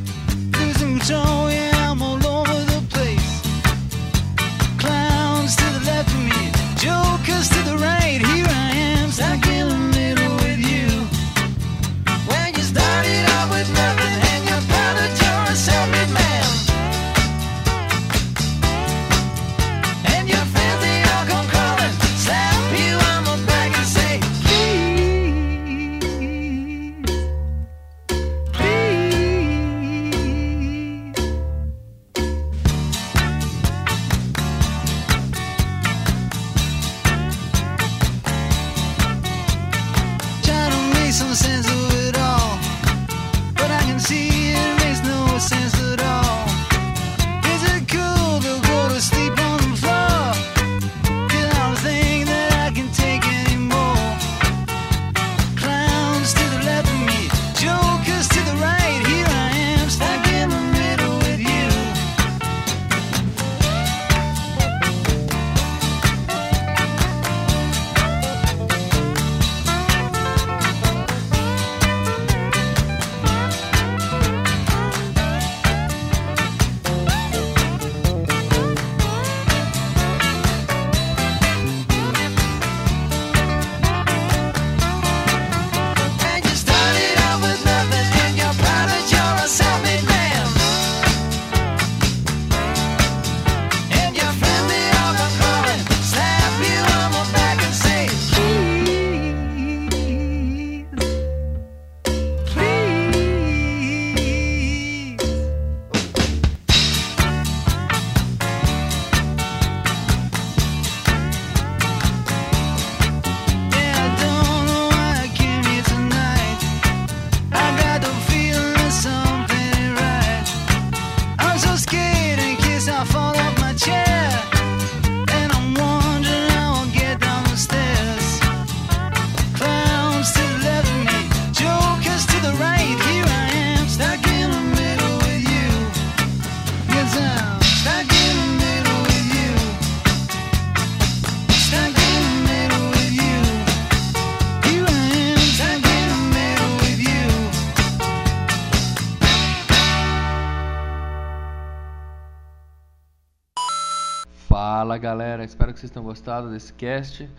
Que vocês tenham gostado desse cast.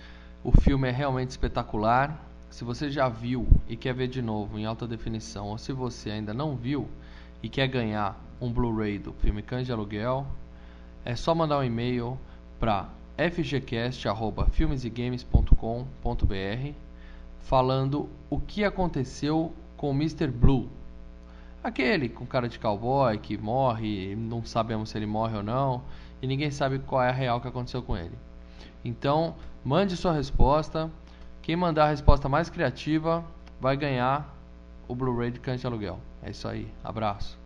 O filme é realmente espetacular. Se você já viu e quer ver de novo em alta definição, ou se você ainda não viu e quer ganhar um Blu-ray do filme Cães de Aluguel, é só mandar um e-mail para fgcast.filmesegames.com.br falando o que aconteceu com o Mr. Blue. Aquele com cara de cowboy que morre, não sabemos se ele morre ou não, e ninguém sabe qual é a real que aconteceu com ele. Então, mande sua resposta. Quem mandar a resposta mais criativa vai ganhar o Blu-ray de de Aluguel. É isso aí. Abraço.